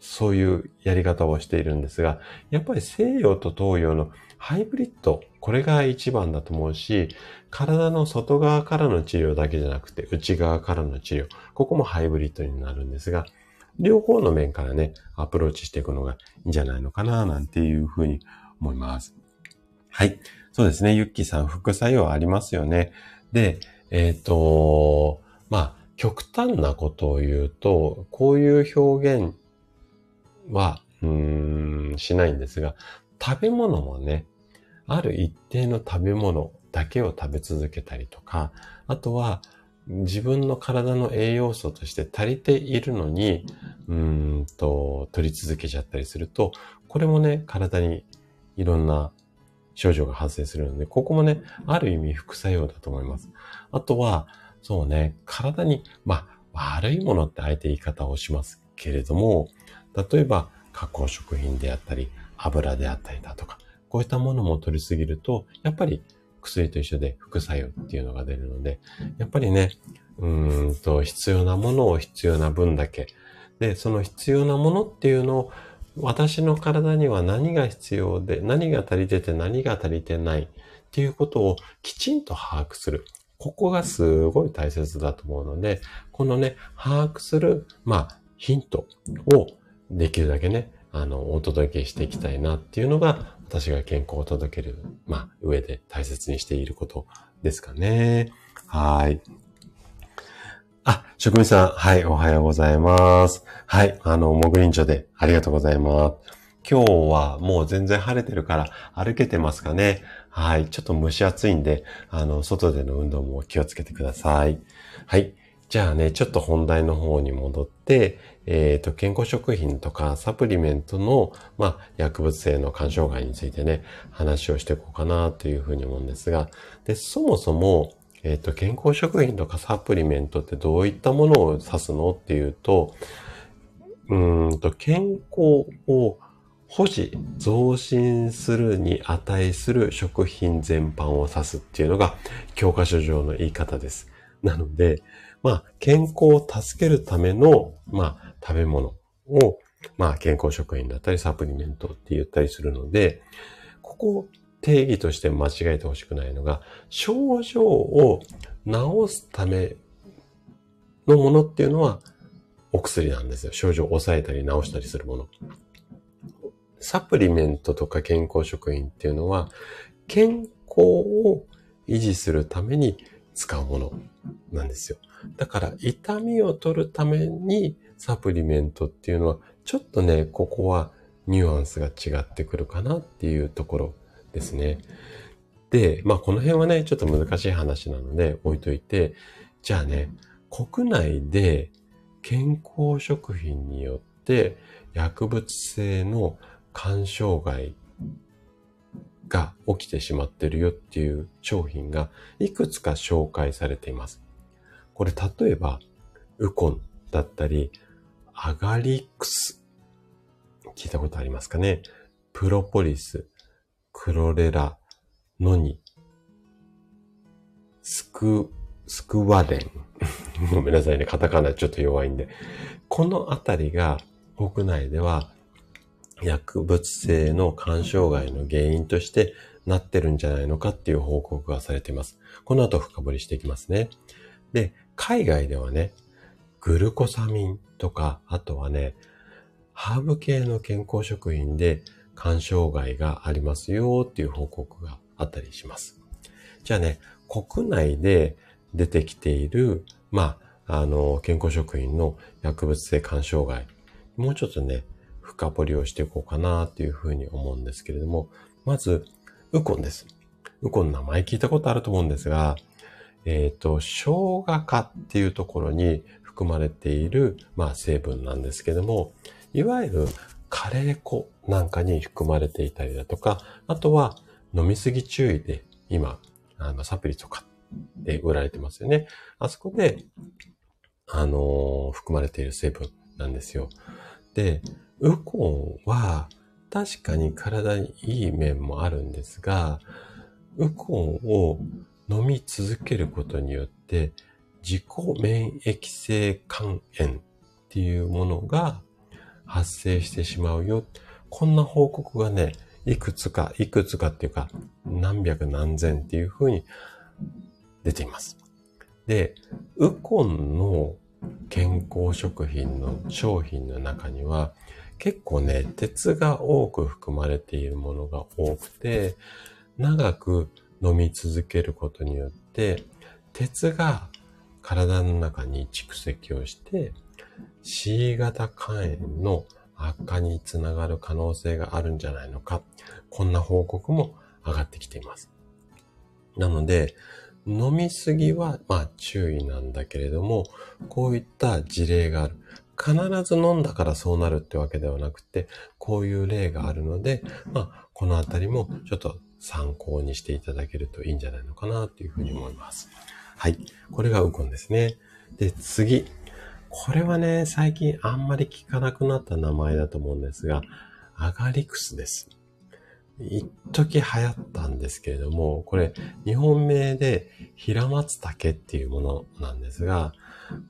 S1: そういうやり方をしているんですが、やっぱり西洋と東洋のハイブリッド、これが一番だと思うし、体の外側からの治療だけじゃなくて、内側からの治療、ここもハイブリッドになるんですが、両方の面からね、アプローチしていくのがいいんじゃないのかな、なんていうふうに思います。はい。そうですね。ゆっきーさん、副作用ありますよね。で、えっ、ー、と、まあ、極端なことを言うと、こういう表現は、うーん、しないんですが、食べ物もね、ある一定の食べ物だけを食べ続けたりとか、あとは自分の体の栄養素として足りているのに、うんと、取り続けちゃったりすると、これもね、体にいろんな症状が発生するので、ここもね、ある意味副作用だと思います。あとは、そうね、体に、まあ、悪いものってあえて言い方をしますけれども、例えば加工食品であったり、油であったりだとか、こういったものも取りすぎると、やっぱり薬と一緒で副作用っていうのが出るので、やっぱりね、うんと必要なものを必要な分だけ。で、その必要なものっていうのを私の体には何が必要で、何が足りてて何が足りてないっていうことをきちんと把握する。ここがすごい大切だと思うので、このね、把握する、まあ、ヒントをできるだけね、あの、お届けしていきたいなっていうのが、私が健康を届ける、まあ、上で大切にしていることですかね。はい。あ、職人さん、はい、おはようございます。はい、あの、モグリンチョでありがとうございます。今日はもう全然晴れてるから歩けてますかね。はい、ちょっと蒸し暑いんで、あの、外での運動も気をつけてください。はい。じゃあね、ちょっと本題の方に戻って、えっ、ー、と、健康食品とかサプリメントの、まあ、薬物性の干渉害についてね、話をしていこうかなというふうに思うんですが、で、そもそも、えっ、と、健康食品とかサプリメントってどういったものを指すのっていうと、うんと、健康を保持、増進するに値する食品全般を指すっていうのが教科書上の言い方です。なので、まあ、健康を助けるための、まあ、食べ物を、まあ、健康食品だったりサプリメントって言ったりするので、ここ定義として間違えてほしくないのが、症状を治すためのものっていうのはお薬なんですよ。症状を抑えたり治したりするもの。サプリメントとか健康食品っていうのは、健康を維持するために使うものなんですよ。だから痛みを取るためにサプリメントっていうのは、ちょっとね、ここはニュアンスが違ってくるかなっていうところですね。で、まあこの辺はね、ちょっと難しい話なので置いといて、じゃあね、国内で健康食品によって薬物性の干渉害が起きてしまってるよっていう商品がいくつか紹介されています。これ例えば、ウコンだったり、アガリックス。聞いたことありますかね？プロポリス、クロレラ、ノニ、スク、スクワデン。ごめんなさいね。カタカナちょっと弱いんで。このあたりが国内では薬物性の肝障害の原因としてなってるんじゃないのかっていう報告がされています。この後深掘りしていきますね。で、海外ではね、グルコサミンとか、あとはね、ハーブ系の健康食品で肝障害がありますよっていう報告があったりします。じゃあね、国内で出てきている、まあ、あの、健康食品の薬物性肝障害、もうちょっとね、深掘りをしていこうかなっていうふうに思うんですけれども、まず、ウコンです。ウコンの名前聞いたことあると思うんですが、えっ、ー、と、生姜化っていうところに含まれている、まあ、成分なんですけども、いわゆるカレー粉なんかに含まれていたりだとか、あとは飲みすぎ注意で今、あの、サプリとかで売られてますよね。あそこで、あのー、含まれている成分なんですよ。で、ウコンは確かに体にいい面もあるんですが、ウコンを飲み続けることによって自己免疫性肝炎っていうものが発生してしまうよ。こんな報告がね、いくつか、いくつかっていうか、何百何千っていうふうに出ています。で、ウコンの健康食品の商品の中には、結構ね、鉄が多く含まれているものが多くて、長く飲み続けることによって、鉄が体の中に蓄積をして、C 型肝炎の悪化につながる可能性があるんじゃないのか。こんな報告も上がってきています。なので、飲みすぎは、まあ注意なんだけれども、こういった事例がある。必ず飲んだからそうなるってわけではなくて、こういう例があるので、まあ、このあたりもちょっと参考にしていただけるといいんじゃないのかなっていうふうに思います。はい。これがウコンですね。で、次。これはね、最近あんまり聞かなくなった名前だと思うんですが、アガリクスです。一時流行ったんですけれども、これ日本名で平松竹っていうものなんですが、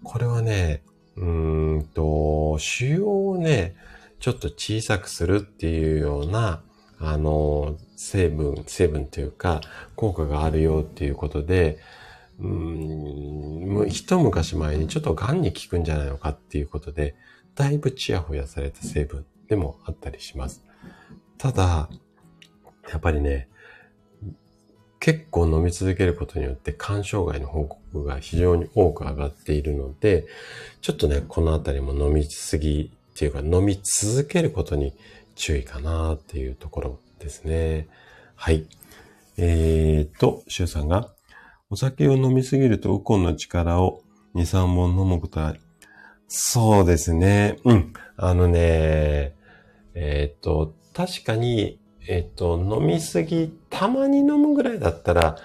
S1: これはね、うーんと、腫瘍をね、ちょっと小さくするっていうような、あの、成分、成分というか、効果があるよっていうことで、うん、一昔前にちょっと癌に効くんじゃないのかっていうことで、だいぶチヤホヤされた成分でもあったりします。ただ、やっぱりね、結構飲み続けることによって肝障害の報告が非常に多く上がっているので、ちょっとね、このあたりも飲みすぎっていうか飲み続けることに注意かなっていうところですね。はい。えーと、シュウさんが、お酒を飲みすぎるとウコンの力を2、3本飲むことは、そうですね。うん。あのね、えっ、と、確かにえっと、飲みすぎ、たまに飲むぐらいだったら、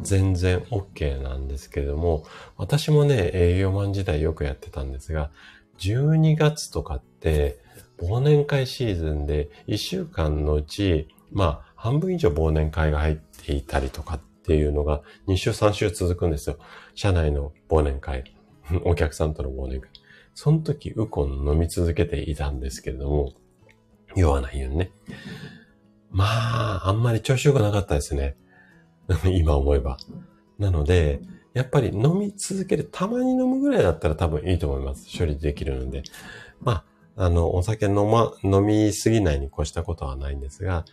S1: 全然 OK なんですけれども、私もね、営業マン時代よくやってたんですが、12月とかって、忘年会シーズンで1週間のうち、まあ、半分以上忘年会が入っていたりとかっっていうのが2週3週続くんですよ。社内の忘年会。お客さんとの忘年会。その時、ウコン飲み続けていたんですけれども、酔わないようにね。まあ、あんまり調子良くなかったですね。今思えば。なので、やっぱり飲み続ける、たまに飲むぐらいだったら多分いいと思います。処理できるので。まあ、あの、お酒飲ま、飲みすぎないに越したことはないんですが、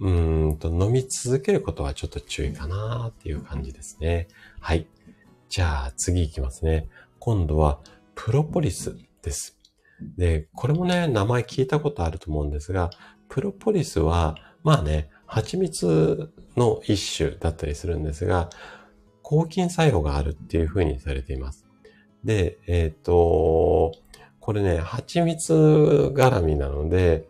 S1: うんと、飲み続けることはちょっと注意かなっていう感じですね。はい。じゃあ次行きますね。今度は、プロポリスです。で、これもね、名前聞いたことあると思うんですが、プロポリスは、まあね、蜂蜜の一種だったりするんですが、抗菌作用があるっていうふうにされています。で、えっ、ー、と、これね、蜂蜜絡みなので、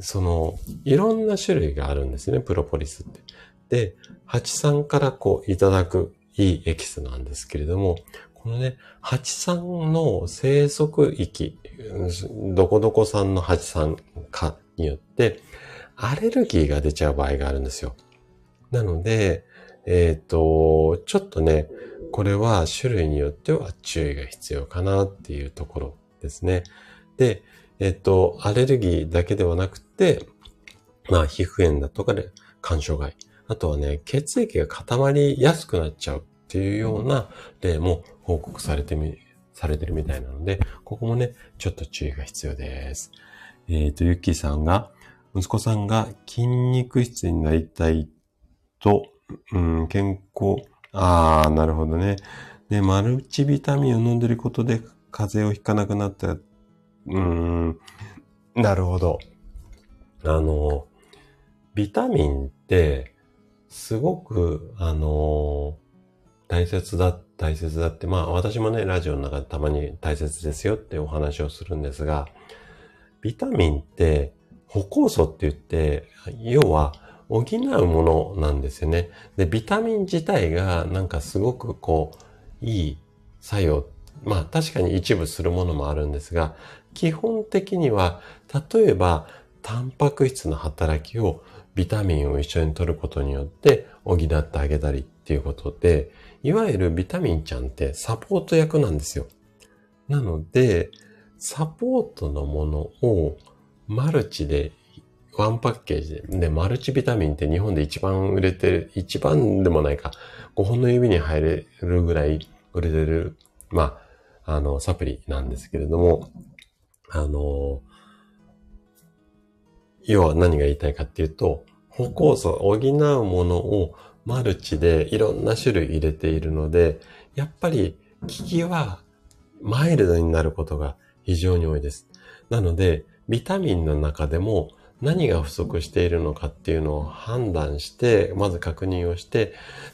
S1: その、いろんな種類があるんですね、プロポリスって。で、蜂さんからこういただくいいエキスなんですけれども、このね、蜂さんの生息域、どこどこさんの蜂さんかによって、アレルギーが出ちゃう場合があるんですよ。なので、えっ、ー、と、ちょっとね、これは種類によっては注意が必要かなっていうところですね。で、えっ、ー、と、アレルギーだけではなくて、でまあ、皮膚炎だとかで干渉外。あとはね、血液が固まりやすくなっちゃうっていうような例も報告されてみ、されてるみたいなので、ここもね、ちょっと注意が必要です。えっ、ー、と、ゆっきーさんが、息子さんが筋肉質になりたいと、うん、健康、ああ、なるほどね。で、マルチビタミンを飲んでることで風邪をひかなくなった。うーん、なるほど。あの、ビタミンって、すごく、あの、大切だ、大切だって、まあ私もね、ラジオの中でたまに大切ですよってお話をするんですが、ビタミンって歩行素って言って、要は補うものなんですよね。で、ビタミン自体がなんかすごくこう、いい作用。まあ確かに一部するものもあるんですが、基本的には、例えば、タンパク質の働きをビタミンを一緒に取ることによって補ってあげたりっていうことで、いわゆるビタミンちゃんってサポート役なんですよ。なので、サポートのものをマルチで、ワンパッケージで、で、マルチビタミンって日本で一番売れてる、一番でもないか、5本の指に入れるぐらい売れてる、まあ、あの、サプリなんですけれども、あの、要は何が言いたいかっていうと、歩行素、補うものをマルチでいろんな種類入れているので、やっぱり効きはマイルドになることが非常に多いです。なので、ビタミンの中でも何が不足しているのかっていうのを判断して、まず確認をして、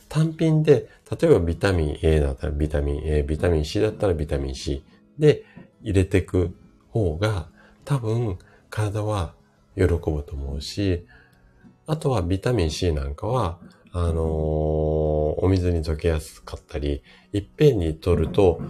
S1: 単品で、例えばビタミン A だったらビタミン A、ビタミン C だったらビタミン C で入れていく方が多分体は喜ぶと思うし、あとはビタミン C なんかは、あのー、お水に溶けやすかったり、いっぺんに取ると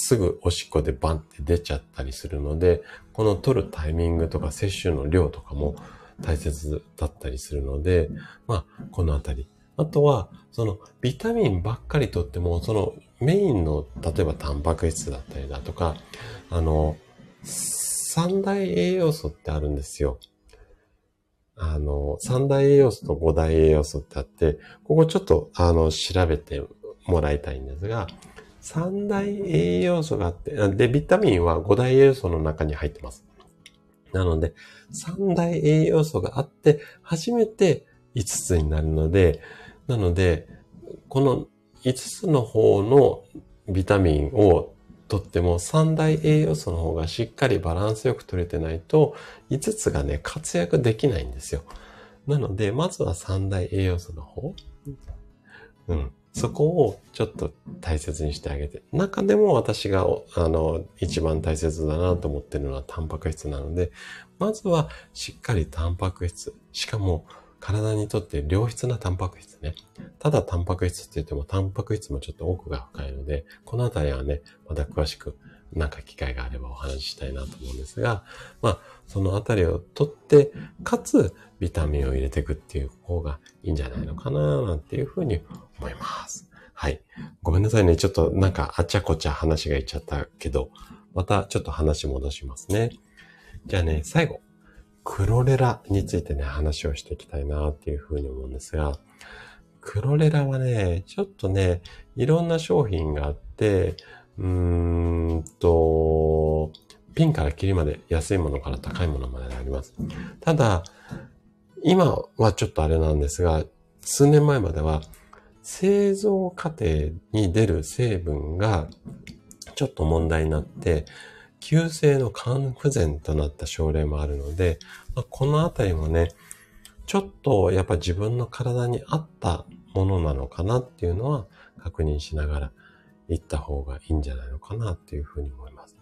S1: すぐおしっこでバンって出ちゃったりするので、この取るタイミングとか摂取の量とかも大切だったりするので、まあ、このあたり。あとは、そのビタミンばっかりとっても、そのメインの、例えばタンパク質だったりだとか、あの、三大栄養素ってあるんですよ。あの、三大栄養素と五大栄養素ってあって、ここちょっと、あの、調べてもらいたいんですが、三大栄養素があって、で、ビタミンは五大栄養素の中に入ってます。なので、三大栄養素があって、初めて五つになるので、なので、この五つの方のビタミンをとっても三大栄養素の方がしっかりバランスよく取れてないと、五つがね、活躍できないんですよ。なので、まずは三大栄養素の方。うん。そこをちょっと大切にしてあげて。中でも私が、あの、一番大切だなと思ってるのはタンパク質なので、まずはしっかりタンパク質。しかも、体にとって良質なタンパク質ね。ただタンパク質って言ってもタンパク質もちょっと奥が深いので、このあたりはね、また詳しくなんか機会があればお話ししたいなと思うんですが、まあ、そのあたりをとって、かつ、ビタミンを入れていくっていう方がいいんじゃないのかな、なんていうふうに思います。はい。ごめんなさいね。ちょっとなんかあちゃこちゃ話がいっちゃったけど、またちょっと話戻しますね。じゃあね、最後。クロレラについてね、話をしていきたいなっていうふうに思うんですが、クロレラはね、ちょっとね、いろんな商品があって、うーんと、ピンからキリまで安いものから高いものまであります。ただ、今はちょっとあれなんですが、数年前までは製造過程に出る成分がちょっと問題になって、急性の肝不全となった症例もあるので、まあ、このあたりもね、ちょっとやっぱ自分の体に合ったものなのかなっていうのは確認しながら行った方がいいんじゃないのかなっていうふうに思います。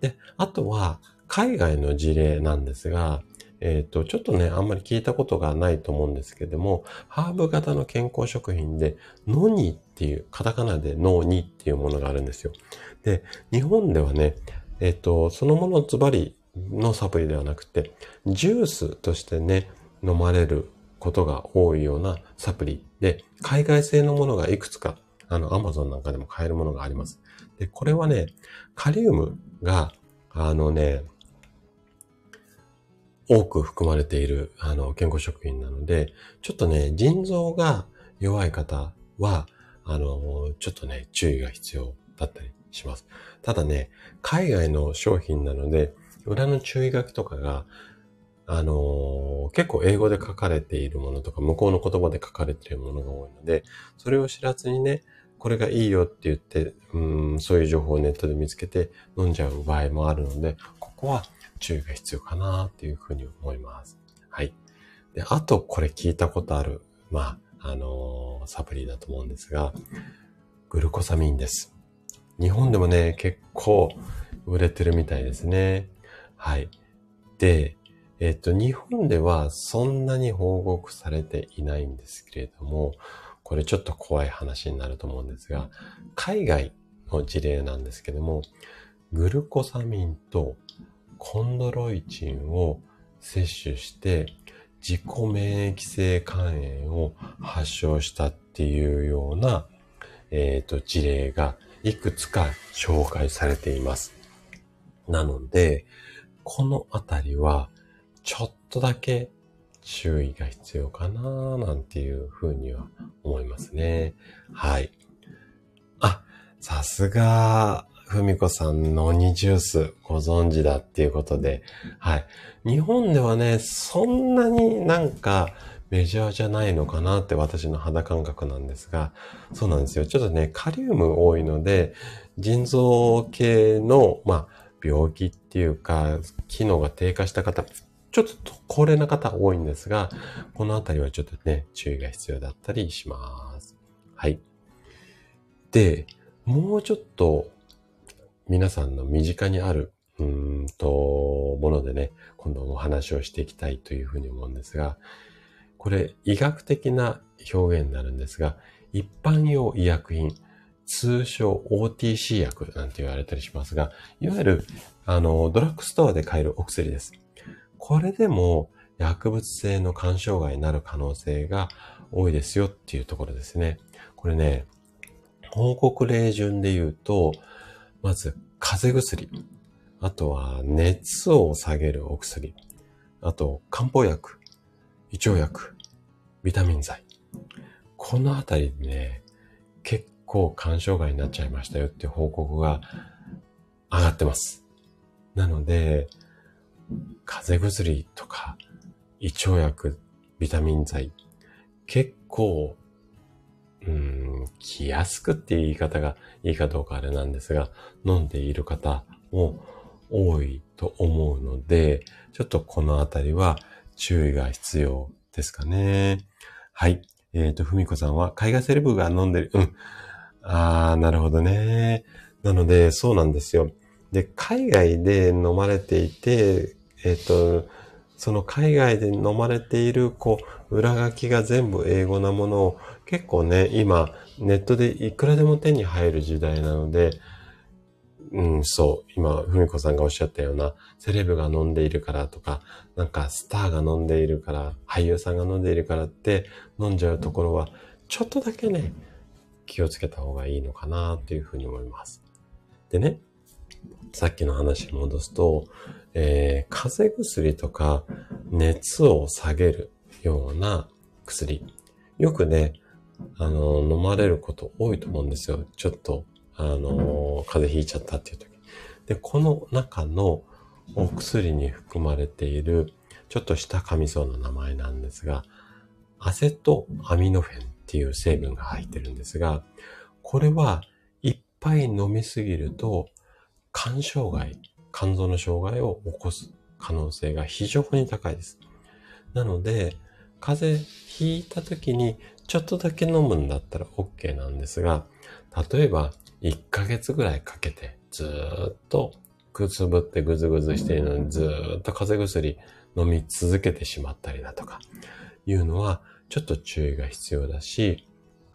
S1: で、あとは海外の事例なんですが、えっ、ー、と、ちょっとね、あんまり聞いたことがないと思うんですけども、ハーブ型の健康食品で、ノニっていう、カタカナでノニっていうものがあるんですよ。で、日本ではね、えっ、と、そのものズバリのサプリではなくて、ジュースとしてね、飲まれることが多いようなサプリで、海外製のものがいくつか、あの、アマゾンなんかでも買えるものがあります。で、これはね、カリウムが、あのね、多く含まれている、あの、健康食品なので、ちょっとね、腎臓が弱い方は、あの、ちょっとね、注意が必要だったりします。ただね、海外の商品なので、裏の注意書きとかが、あの結構英語で書かれているものとか、向こうの言葉で書かれているものが多いので、それを知らずにね、これがいいよって言って、うん、そういう情報をネットで見つけて飲んじゃう場合もあるので、ここは注意が必要かなっていうふうに思います。はい。で、あとこれ聞いたことある、まあ、あのー、サプリだと思うんですが、グルコサミンです。日本でもね、結構売れてるみたいですね。はい。で、えっと、日本ではそんなに報告されていないんですけれども、これちょっと怖い話になると思うんですが、海外の事例なんですけども、グルコサミンとコンドロイチンを摂取して自己免疫性肝炎を発症したっていうような、えっ、ー、と、事例がいくつか紹介されています。なので、このあたりはちょっとだけ注意が必要かななんていうふうには思いますね。はい。あ、さすが、ふみこさんのニジュースご存知だっていうことで、はい。日本ではね、そんなになんかメジャーじゃないのかなって私の肌感覚なんですが、そうなんですよ。ちょっとね、カリウム多いので、腎臓系の、まあ、病気っていうか、機能が低下した方、ちょっと高齢な方多いんですが、このあたりはちょっとね、注意が必要だったりします。はい。で、もうちょっと皆さんの身近にある、うんと、ものでね、今度お話をしていきたいというふうに思うんですが、これ医学的な表現になるんですが、一般用医薬品、通称 OTC 薬なんて言われたりしますが、いわゆる、あの、ドラッグストアで買えるお薬です。これでも薬物性の干渉害になる可能性が多いですよっていうところですね。これね、報告例順で言うと、まず、風邪薬。あとは、熱を下げるお薬。あと、漢方薬。胃腸薬。ビタミン剤。このあたりでね、結構干渉外になっちゃいましたよって報告が上がってます。なので、風邪薬とか、胃腸薬、ビタミン剤、結構うん、気安くっていう言い方がいいかどうかあれなんですが、飲んでいる方も多いと思うので、ちょっとこのあたりは注意が必要ですかね。はい。えっ、ー、と、ふみこさんは、海外セレブが飲んでる。うん。あー、なるほどね。なので、そうなんですよ。で、海外で飲まれていて、えっ、ー、と、その海外で飲まれている、こう、裏書きが全部英語なものを結構ね、今、ネットでいくらでも手に入る時代なので、うん、そう。今、ふみこさんがおっしゃったような、セレブが飲んでいるからとか、なんかスターが飲んでいるから、俳優さんが飲んでいるからって飲んじゃうところは、ちょっとだけね、気をつけた方がいいのかなというふうに思います。でね、さっきの話に戻すと、えー、風邪薬とか熱を下げるような薬。よくね、あの、飲まれること多いと思うんですよ。ちょっと、あの、風邪ひいちゃったっていう時。で、この中のお薬に含まれている、ちょっとした噛みそうな名前なんですが、アセトアミノフェンっていう成分が入ってるんですが、これはいっぱい飲みすぎると、肝障害、肝臓の障害を起こす可能性が非常に高いです。なので、風邪ひいた時にちょっとだけ飲むんだったら OK なんですが、例えば1ヶ月ぐらいかけてずっとくつぶってぐずぐずしているのにずっと風邪薬飲み続けてしまったりだとかいうのはちょっと注意が必要だし、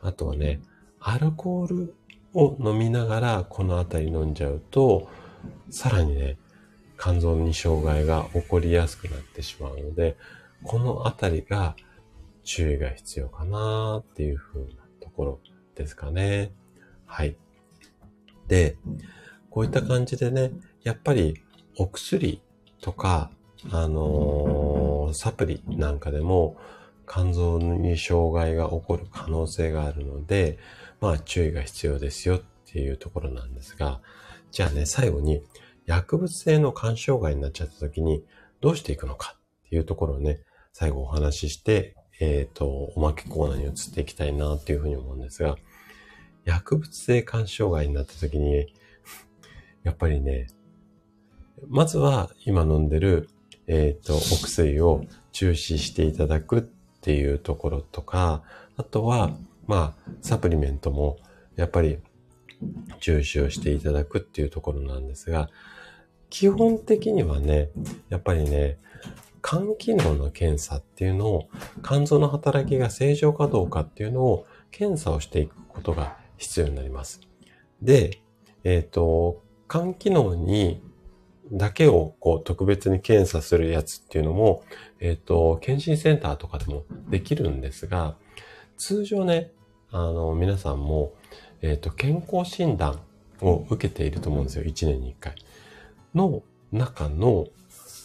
S1: あとはね、アルコールを飲みながらこのあたり飲んじゃうと、さらにね、肝臓に障害が起こりやすくなってしまうので、このあたりが注意が必要かなっていう風なところですかね。はい。で、こういった感じでね、やっぱりお薬とか、あのー、サプリなんかでも肝臓に障害が起こる可能性があるので、まあ注意が必要ですよっていうところなんですが、じゃあね、最後に薬物性の肝障害になっちゃった時にどうしていくのかっていうところをね、最後お話しして、えっ、ー、と、おまけコーナーに移っていきたいなっていうふうに思うんですが、薬物性肝障害になった時に、やっぱりね、まずは今飲んでる、えっ、ー、と、お薬を中止していただくっていうところとか、あとは、まあ、サプリメントも、やっぱり中止をしていただくっていうところなんですが、基本的にはね、やっぱりね、肝機能の検査っていうのを、肝臓の働きが正常かどうかっていうのを検査をしていくことが必要になります。で、えっ、ー、と、肝機能にだけをこう特別に検査するやつっていうのも、えっ、ー、と、検診センターとかでもできるんですが、通常ね、あの、皆さんも、えっ、ー、と、健康診断を受けていると思うんですよ。1年に1回。の中の、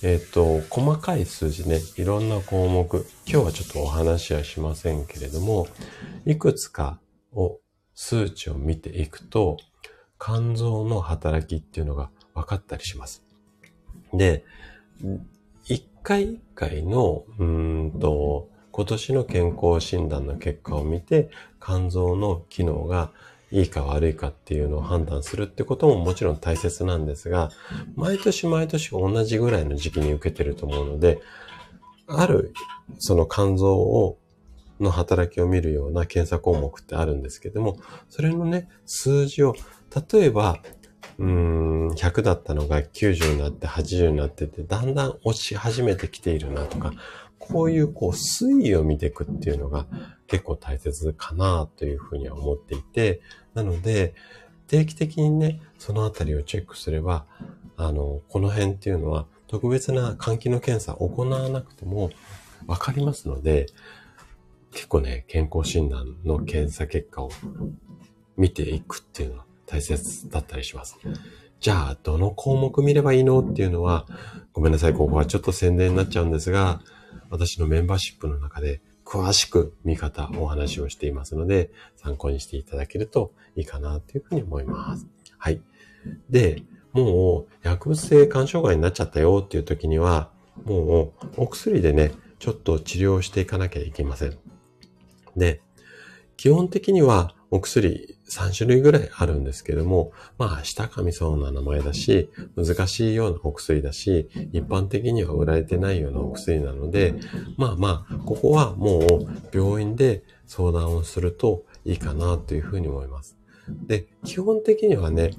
S1: えっ、と、細かい数字ね、いろんな項目、今日はちょっとお話はしませんけれども、いくつかを、数値を見ていくと、肝臓の働きっていうのが分かったりします。で、一回一回の、うんと、今年の健康診断の結果を見て、肝臓の機能がいいか悪いかっていうのを判断するってことももちろん大切なんですが、毎年毎年同じぐらいの時期に受けてると思うので、ある、その肝臓を、の働きを見るような検査項目ってあるんですけども、それのね、数字を、例えば、うん、100だったのが90になって80になってて、だんだん落ち始めてきているなとか、こういうこう推移を見ていくっていうのが結構大切かなというふうには思っていて、なので、定期的にね、そのあたりをチェックすれば、あの、この辺っていうのは特別な換気の検査を行わなくてもわかりますので、結構ね、健康診断の検査結果を見ていくっていうのは大切だったりします。じゃあ、どの項目見ればいいのっていうのは、ごめんなさい、ここはちょっと宣伝になっちゃうんですが、私のメンバーシップの中で詳しく見方、お話をしていますので、参考にしていただけるといいかなというふうに思います。はい。で、もう薬物性肝障害になっちゃったよっていう時には、もうお薬でね、ちょっと治療していかなきゃいけません。で、基本的にはお薬3種類ぐらいあるんですけども、まあ、下噛みそうな名前だし、難しいようなお薬だし、一般的には売られてないようなお薬なので、まあまあ、ここはもう病院で相談をするといいかなというふうに思います。で、基本的にはね、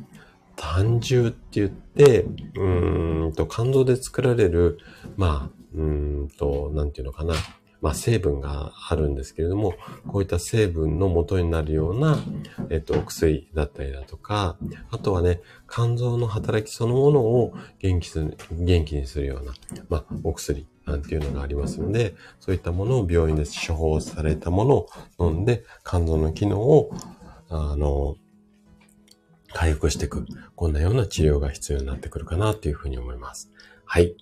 S1: 単重って言って、うーんと、肝臓で作られる、まあ、うーんと、なんていうのかな、まあ、成分があるんですけれども、こういった成分の元になるような、えっと、お薬だったりだとか、あとはね、肝臓の働きそのものを元気する、元気にするような、まあ、お薬なんていうのがありますので、そういったものを病院で処方されたものを飲んで、肝臓の機能をあの、回復していく。こんなような治療が必要になってくるかなというふうに思います。はい。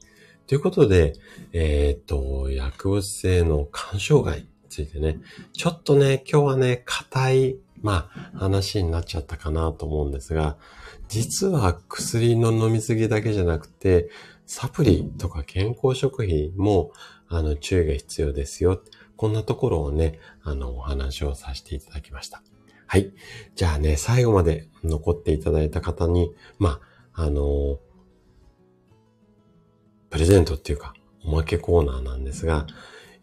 S1: ということで、えっ、と、薬物性の肝障害についてね、ちょっとね、今日はね、硬い、まあ、話になっちゃったかなと思うんですが、実は薬の飲みすぎだけじゃなくて、サプリとか健康食品も、あの、注意が必要ですよ。こんなところをね、あの、お話をさせていただきました。はい。じゃあね、最後まで残っていただいた方に、まあ、あのプレゼントっていうか、おまけコーナーなんですが、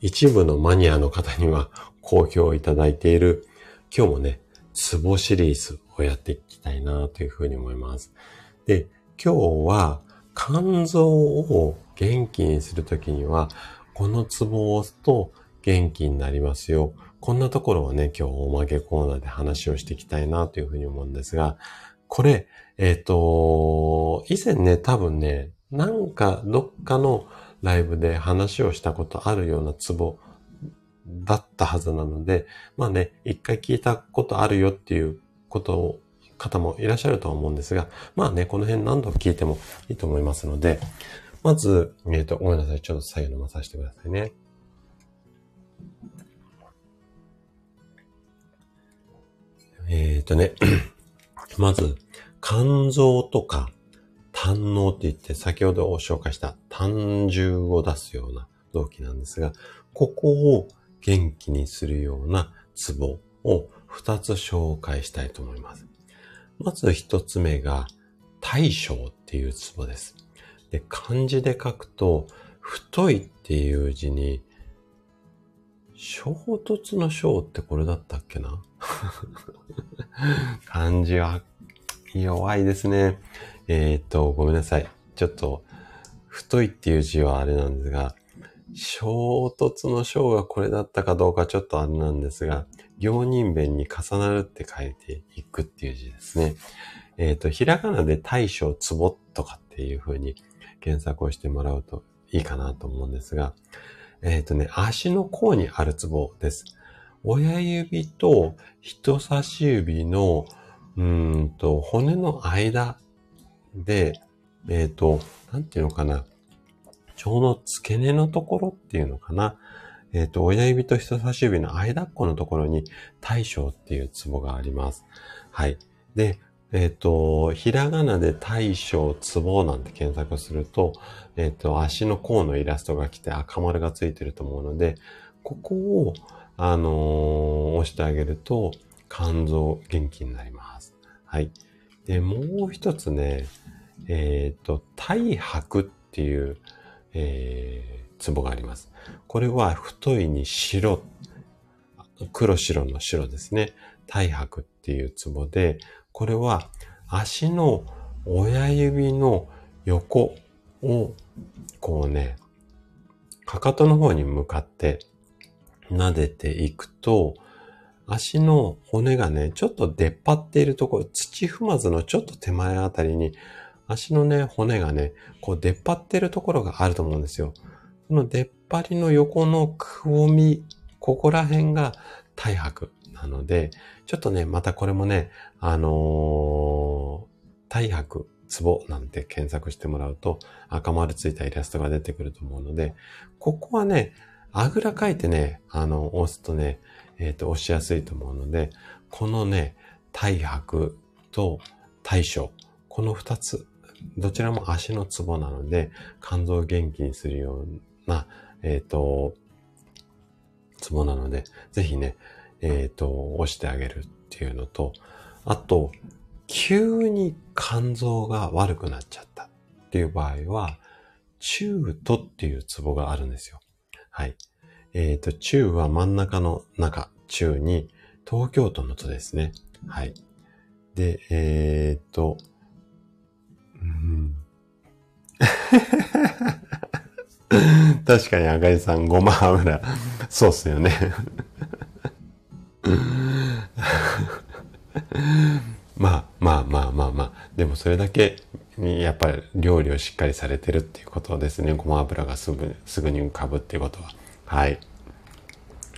S1: 一部のマニアの方には好評いただいている、今日もね、ツボシリーズをやっていきたいなというふうに思います。で、今日は肝臓を元気にするときには、このツボを押すと元気になりますよ。こんなところをね、今日おまけコーナーで話をしていきたいなというふうに思うんですが、これ、えっ、ー、と、以前ね、多分ね、なんかどっかのライブで話をしたことあるようなツボだったはずなので、まあね、一回聞いたことあるよっていうことを方もいらっしゃるとは思うんですが、まあね、この辺何度聞いてもいいと思いますので、まず、えっ、ー、と、ごめんなさい。ちょっと左右飲まさせてくださいね。えっ、ー、とね、まず、肝臓とか胆のって言って、先ほど紹介した胆汁を出すような臓器なんですが、ここを元気にするようなツボを2つ紹介したいと思います。まず1つ目が大小っていうツボです。で、漢字で書くと、太いっていう字に、衝突の章ってこれだったっけな？漢字は弱いですね。えー、っと、ごめんなさい。ちょっと、太いっていう字はあれなんですが、衝突の章がこれだったかどうかちょっとあれなんですが、行人弁に重なるって書いていくっていう字ですね。えっ、と、ひらがなで大将ツボとかっていう風に検索をしてもらうといいかなと思うんですが、えっ、とね、足の甲にあるツボです。親指と人差し指の、うんと、骨の間で、えっ、ー、と、なんていうのかな。ちょうど付け根のところっていうのかな。えっ、ー、と、親指と人差し指の間っこのところに大将っていうツボがあります。はい。で、えっ、ー、と、ひらがなで大将ツボなんて検索すると、えっ、と、足の甲のイラストが来て赤丸がついてると思うので、ここを、あの、押してあげると、肝臓元気になります。はい。で、もう一つね、えっ、ー、と、太白っていう、えー、ツボがあります。これは太いに白、黒白の白ですね。太白っていうツボで、これは足の親指の横を、こうね、かかとの方に向かって撫でていくと、足の骨がね、ちょっと出っ張っているところ、土踏まずのちょっと手前あたりに、足のね、骨がね、こう出っ張っているところがあると思うんですよ。この出っ張りの横のくぼみ、ここら辺が太白なので、ちょっとね、またこれもね、あのー、太白、ツボなんて検索してもらうと赤丸ついたイラストが出てくると思うので、ここはね、あぐらかいてね、あの、押すとね、えっ、ー、と、押しやすいと思うので、このね、太白と大将、この二つ、どちらも足のツボなので、肝臓を元気にするような、えっ、ー、と、ツボなので、ぜひね、えっ、ー、と、押してあげるっていうのと、あと、急に肝臓が悪くなっちゃったっていう場合は、中途っていうツボがあるんですよ。はい。えっ、ー、と、中は真ん中の中、中に、東京都の都ですね。はい。で、えっ、ー、と、うん、確かに赤井さん、ごま油。そうっすよね。まあまあまあまあまあ。でもそれだけ、やっぱり料理をしっかりされてるっていうことですね。ごま油がすぐ、すぐに浮かぶっていうことは。はい。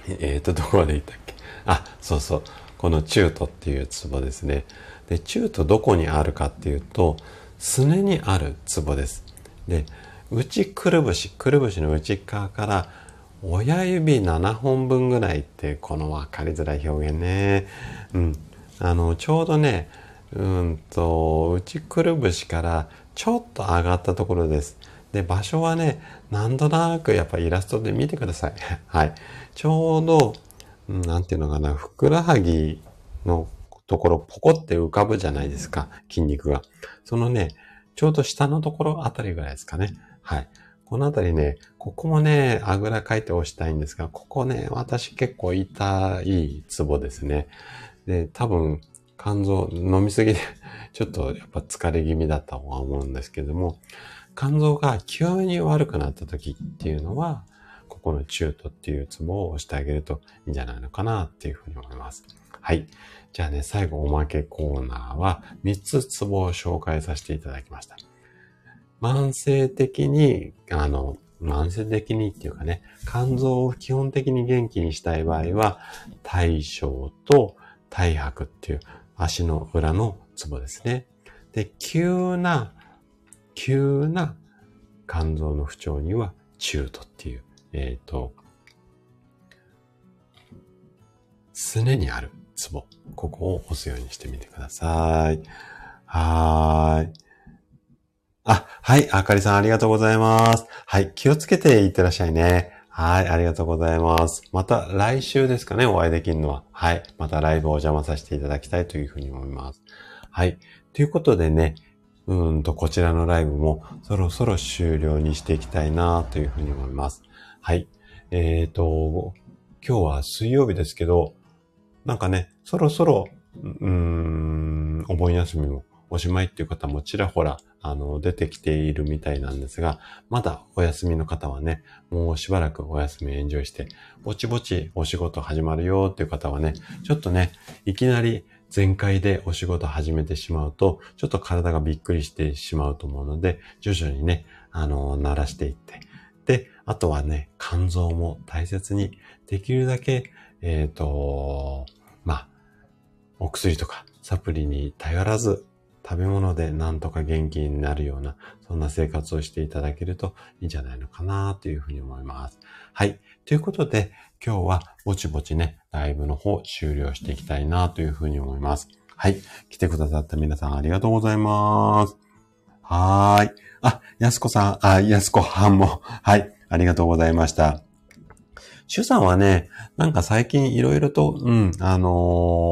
S1: えっ、ー、と、どこまで行ったっけ？あ、そうそう。この中途っていうツボですね。で、中途どこにあるかっていうと、すねにあるツボです。で、内くるぶし、くるぶしの内側から親指7本分ぐらいってこの分かりづらい表現ね。うん。あの、ちょうどね、うんと、内くるぶしからちょっと上がったところです。で、場所はね、なんとなくやっぱイラストで見てください。はい。ちょうど、なんていうのかな、ふくらはぎのところポコって浮かぶじゃないですか、筋肉が。そのね、ちょうど下のところあたりぐらいですかね。はい。このあたりね、ここもね、あぐらかいて押したいんですが、ここね、私結構痛いツボですね。で、多分、肝臓飲みすぎでちょっとやっぱ疲れ気味だったとは思うんですけども、肝臓が急に悪くなった時っていうのは、ここの中途っていうツボを押してあげるといいんじゃないのかなっていうふうに思います。はい。じゃあね、最後おまけコーナーは3つツボを紹介させていただきました。慢性的に、あの、慢性的にっていうかね、肝臓を基本的に元気にしたい場合は、大小と大白っていう足の裏のツボですね。で、急な急な肝臓の不調には中途っていう、えっ、ー、と、すねにあるツボ。ここを押すようにしてみてください。はーい。あ、はい。あかりさんありがとうございます。はい。気をつけていってらっしゃいね。はい。ありがとうございます。また来週ですかね、お会いできるのは。はい。またライブをお邪魔させていただきたいというふうに思います。はい。ということでね、うんと、こちらのライブもそろそろ終了にしていきたいなというふうに思います。はい。えっ、ー、と、今日は水曜日ですけど、なんかね、そろそろ、うん、お盆休みもおしまいっていう方もちらほら、あの、出てきているみたいなんですが、まだお休みの方はね、もうしばらくお休みエンジョイして、ぼちぼちお仕事始まるよっていう方はね、ちょっとね、いきなり全開でお仕事始めてしまうと、ちょっと体がびっくりしてしまうと思うので、徐々にね、あの、慣らしていって。で、あとはね、肝臓も大切に、できるだけ、えっ、ー、と、まあ、お薬とかサプリに頼らず、食べ物でなんとか元気になるような、そんな生活をしていただけるといいんじゃないのかなというふうに思います。はい。ということで、今日はぼちぼちね、ライブの方終了していきたいなというふうに思います。はい。来てくださった皆さんありがとうございます。はーい。あ、やすこさん、あ、やすこはんも、はい。ありがとうございました。シュさんはね、なんか最近いろいろと、うん、あのー、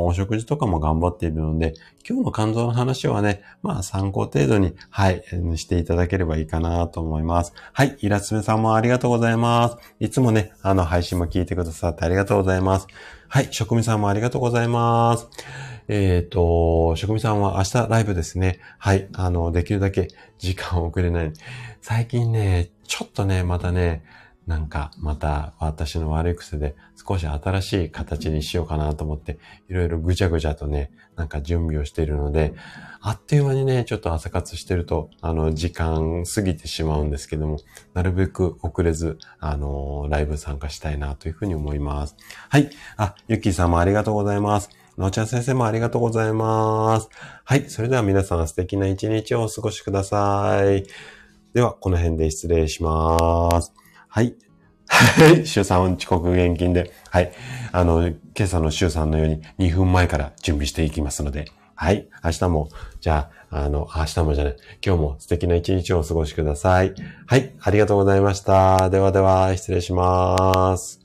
S1: お食事とかも頑張っているので、今日の肝臓の話はね、まあ参考程度に、はい、していただければいいかなと思います。はい、イラスメさんもありがとうございます。いつもね、あの配信も聞いてくださってありがとうございます。はい、職味さんもありがとうございます。えっ、ー、と、職味さんは明日ライブですね。はい、あの、できるだけ時間を遅れない。最近ね、ちょっとね、またね、なんかまた私の悪い癖で少し新しい形にしようかなと思っていろいろぐちゃぐちゃとね、なんか準備をしているので、あっという間にね、ちょっと朝活してると、あの、時間過ぎてしまうんですけども、なるべく遅れず、あの、ライブ参加したいなというふうに思います。はい。あ、ゆきさんもありがとうございます。のちゃん先生もありがとうございます。はい。それでは皆さん素敵な一日をお過ごしください。では、この辺で失礼します。はい。はい。週3遅刻現金で。はい。あの、今朝の週3のように2分前から準備していきますので。はい。明日も、じゃあ、あの、明日もじゃない。今日も素敵な一日をお過ごしください。はい。ありがとうございました。ではでは、失礼します。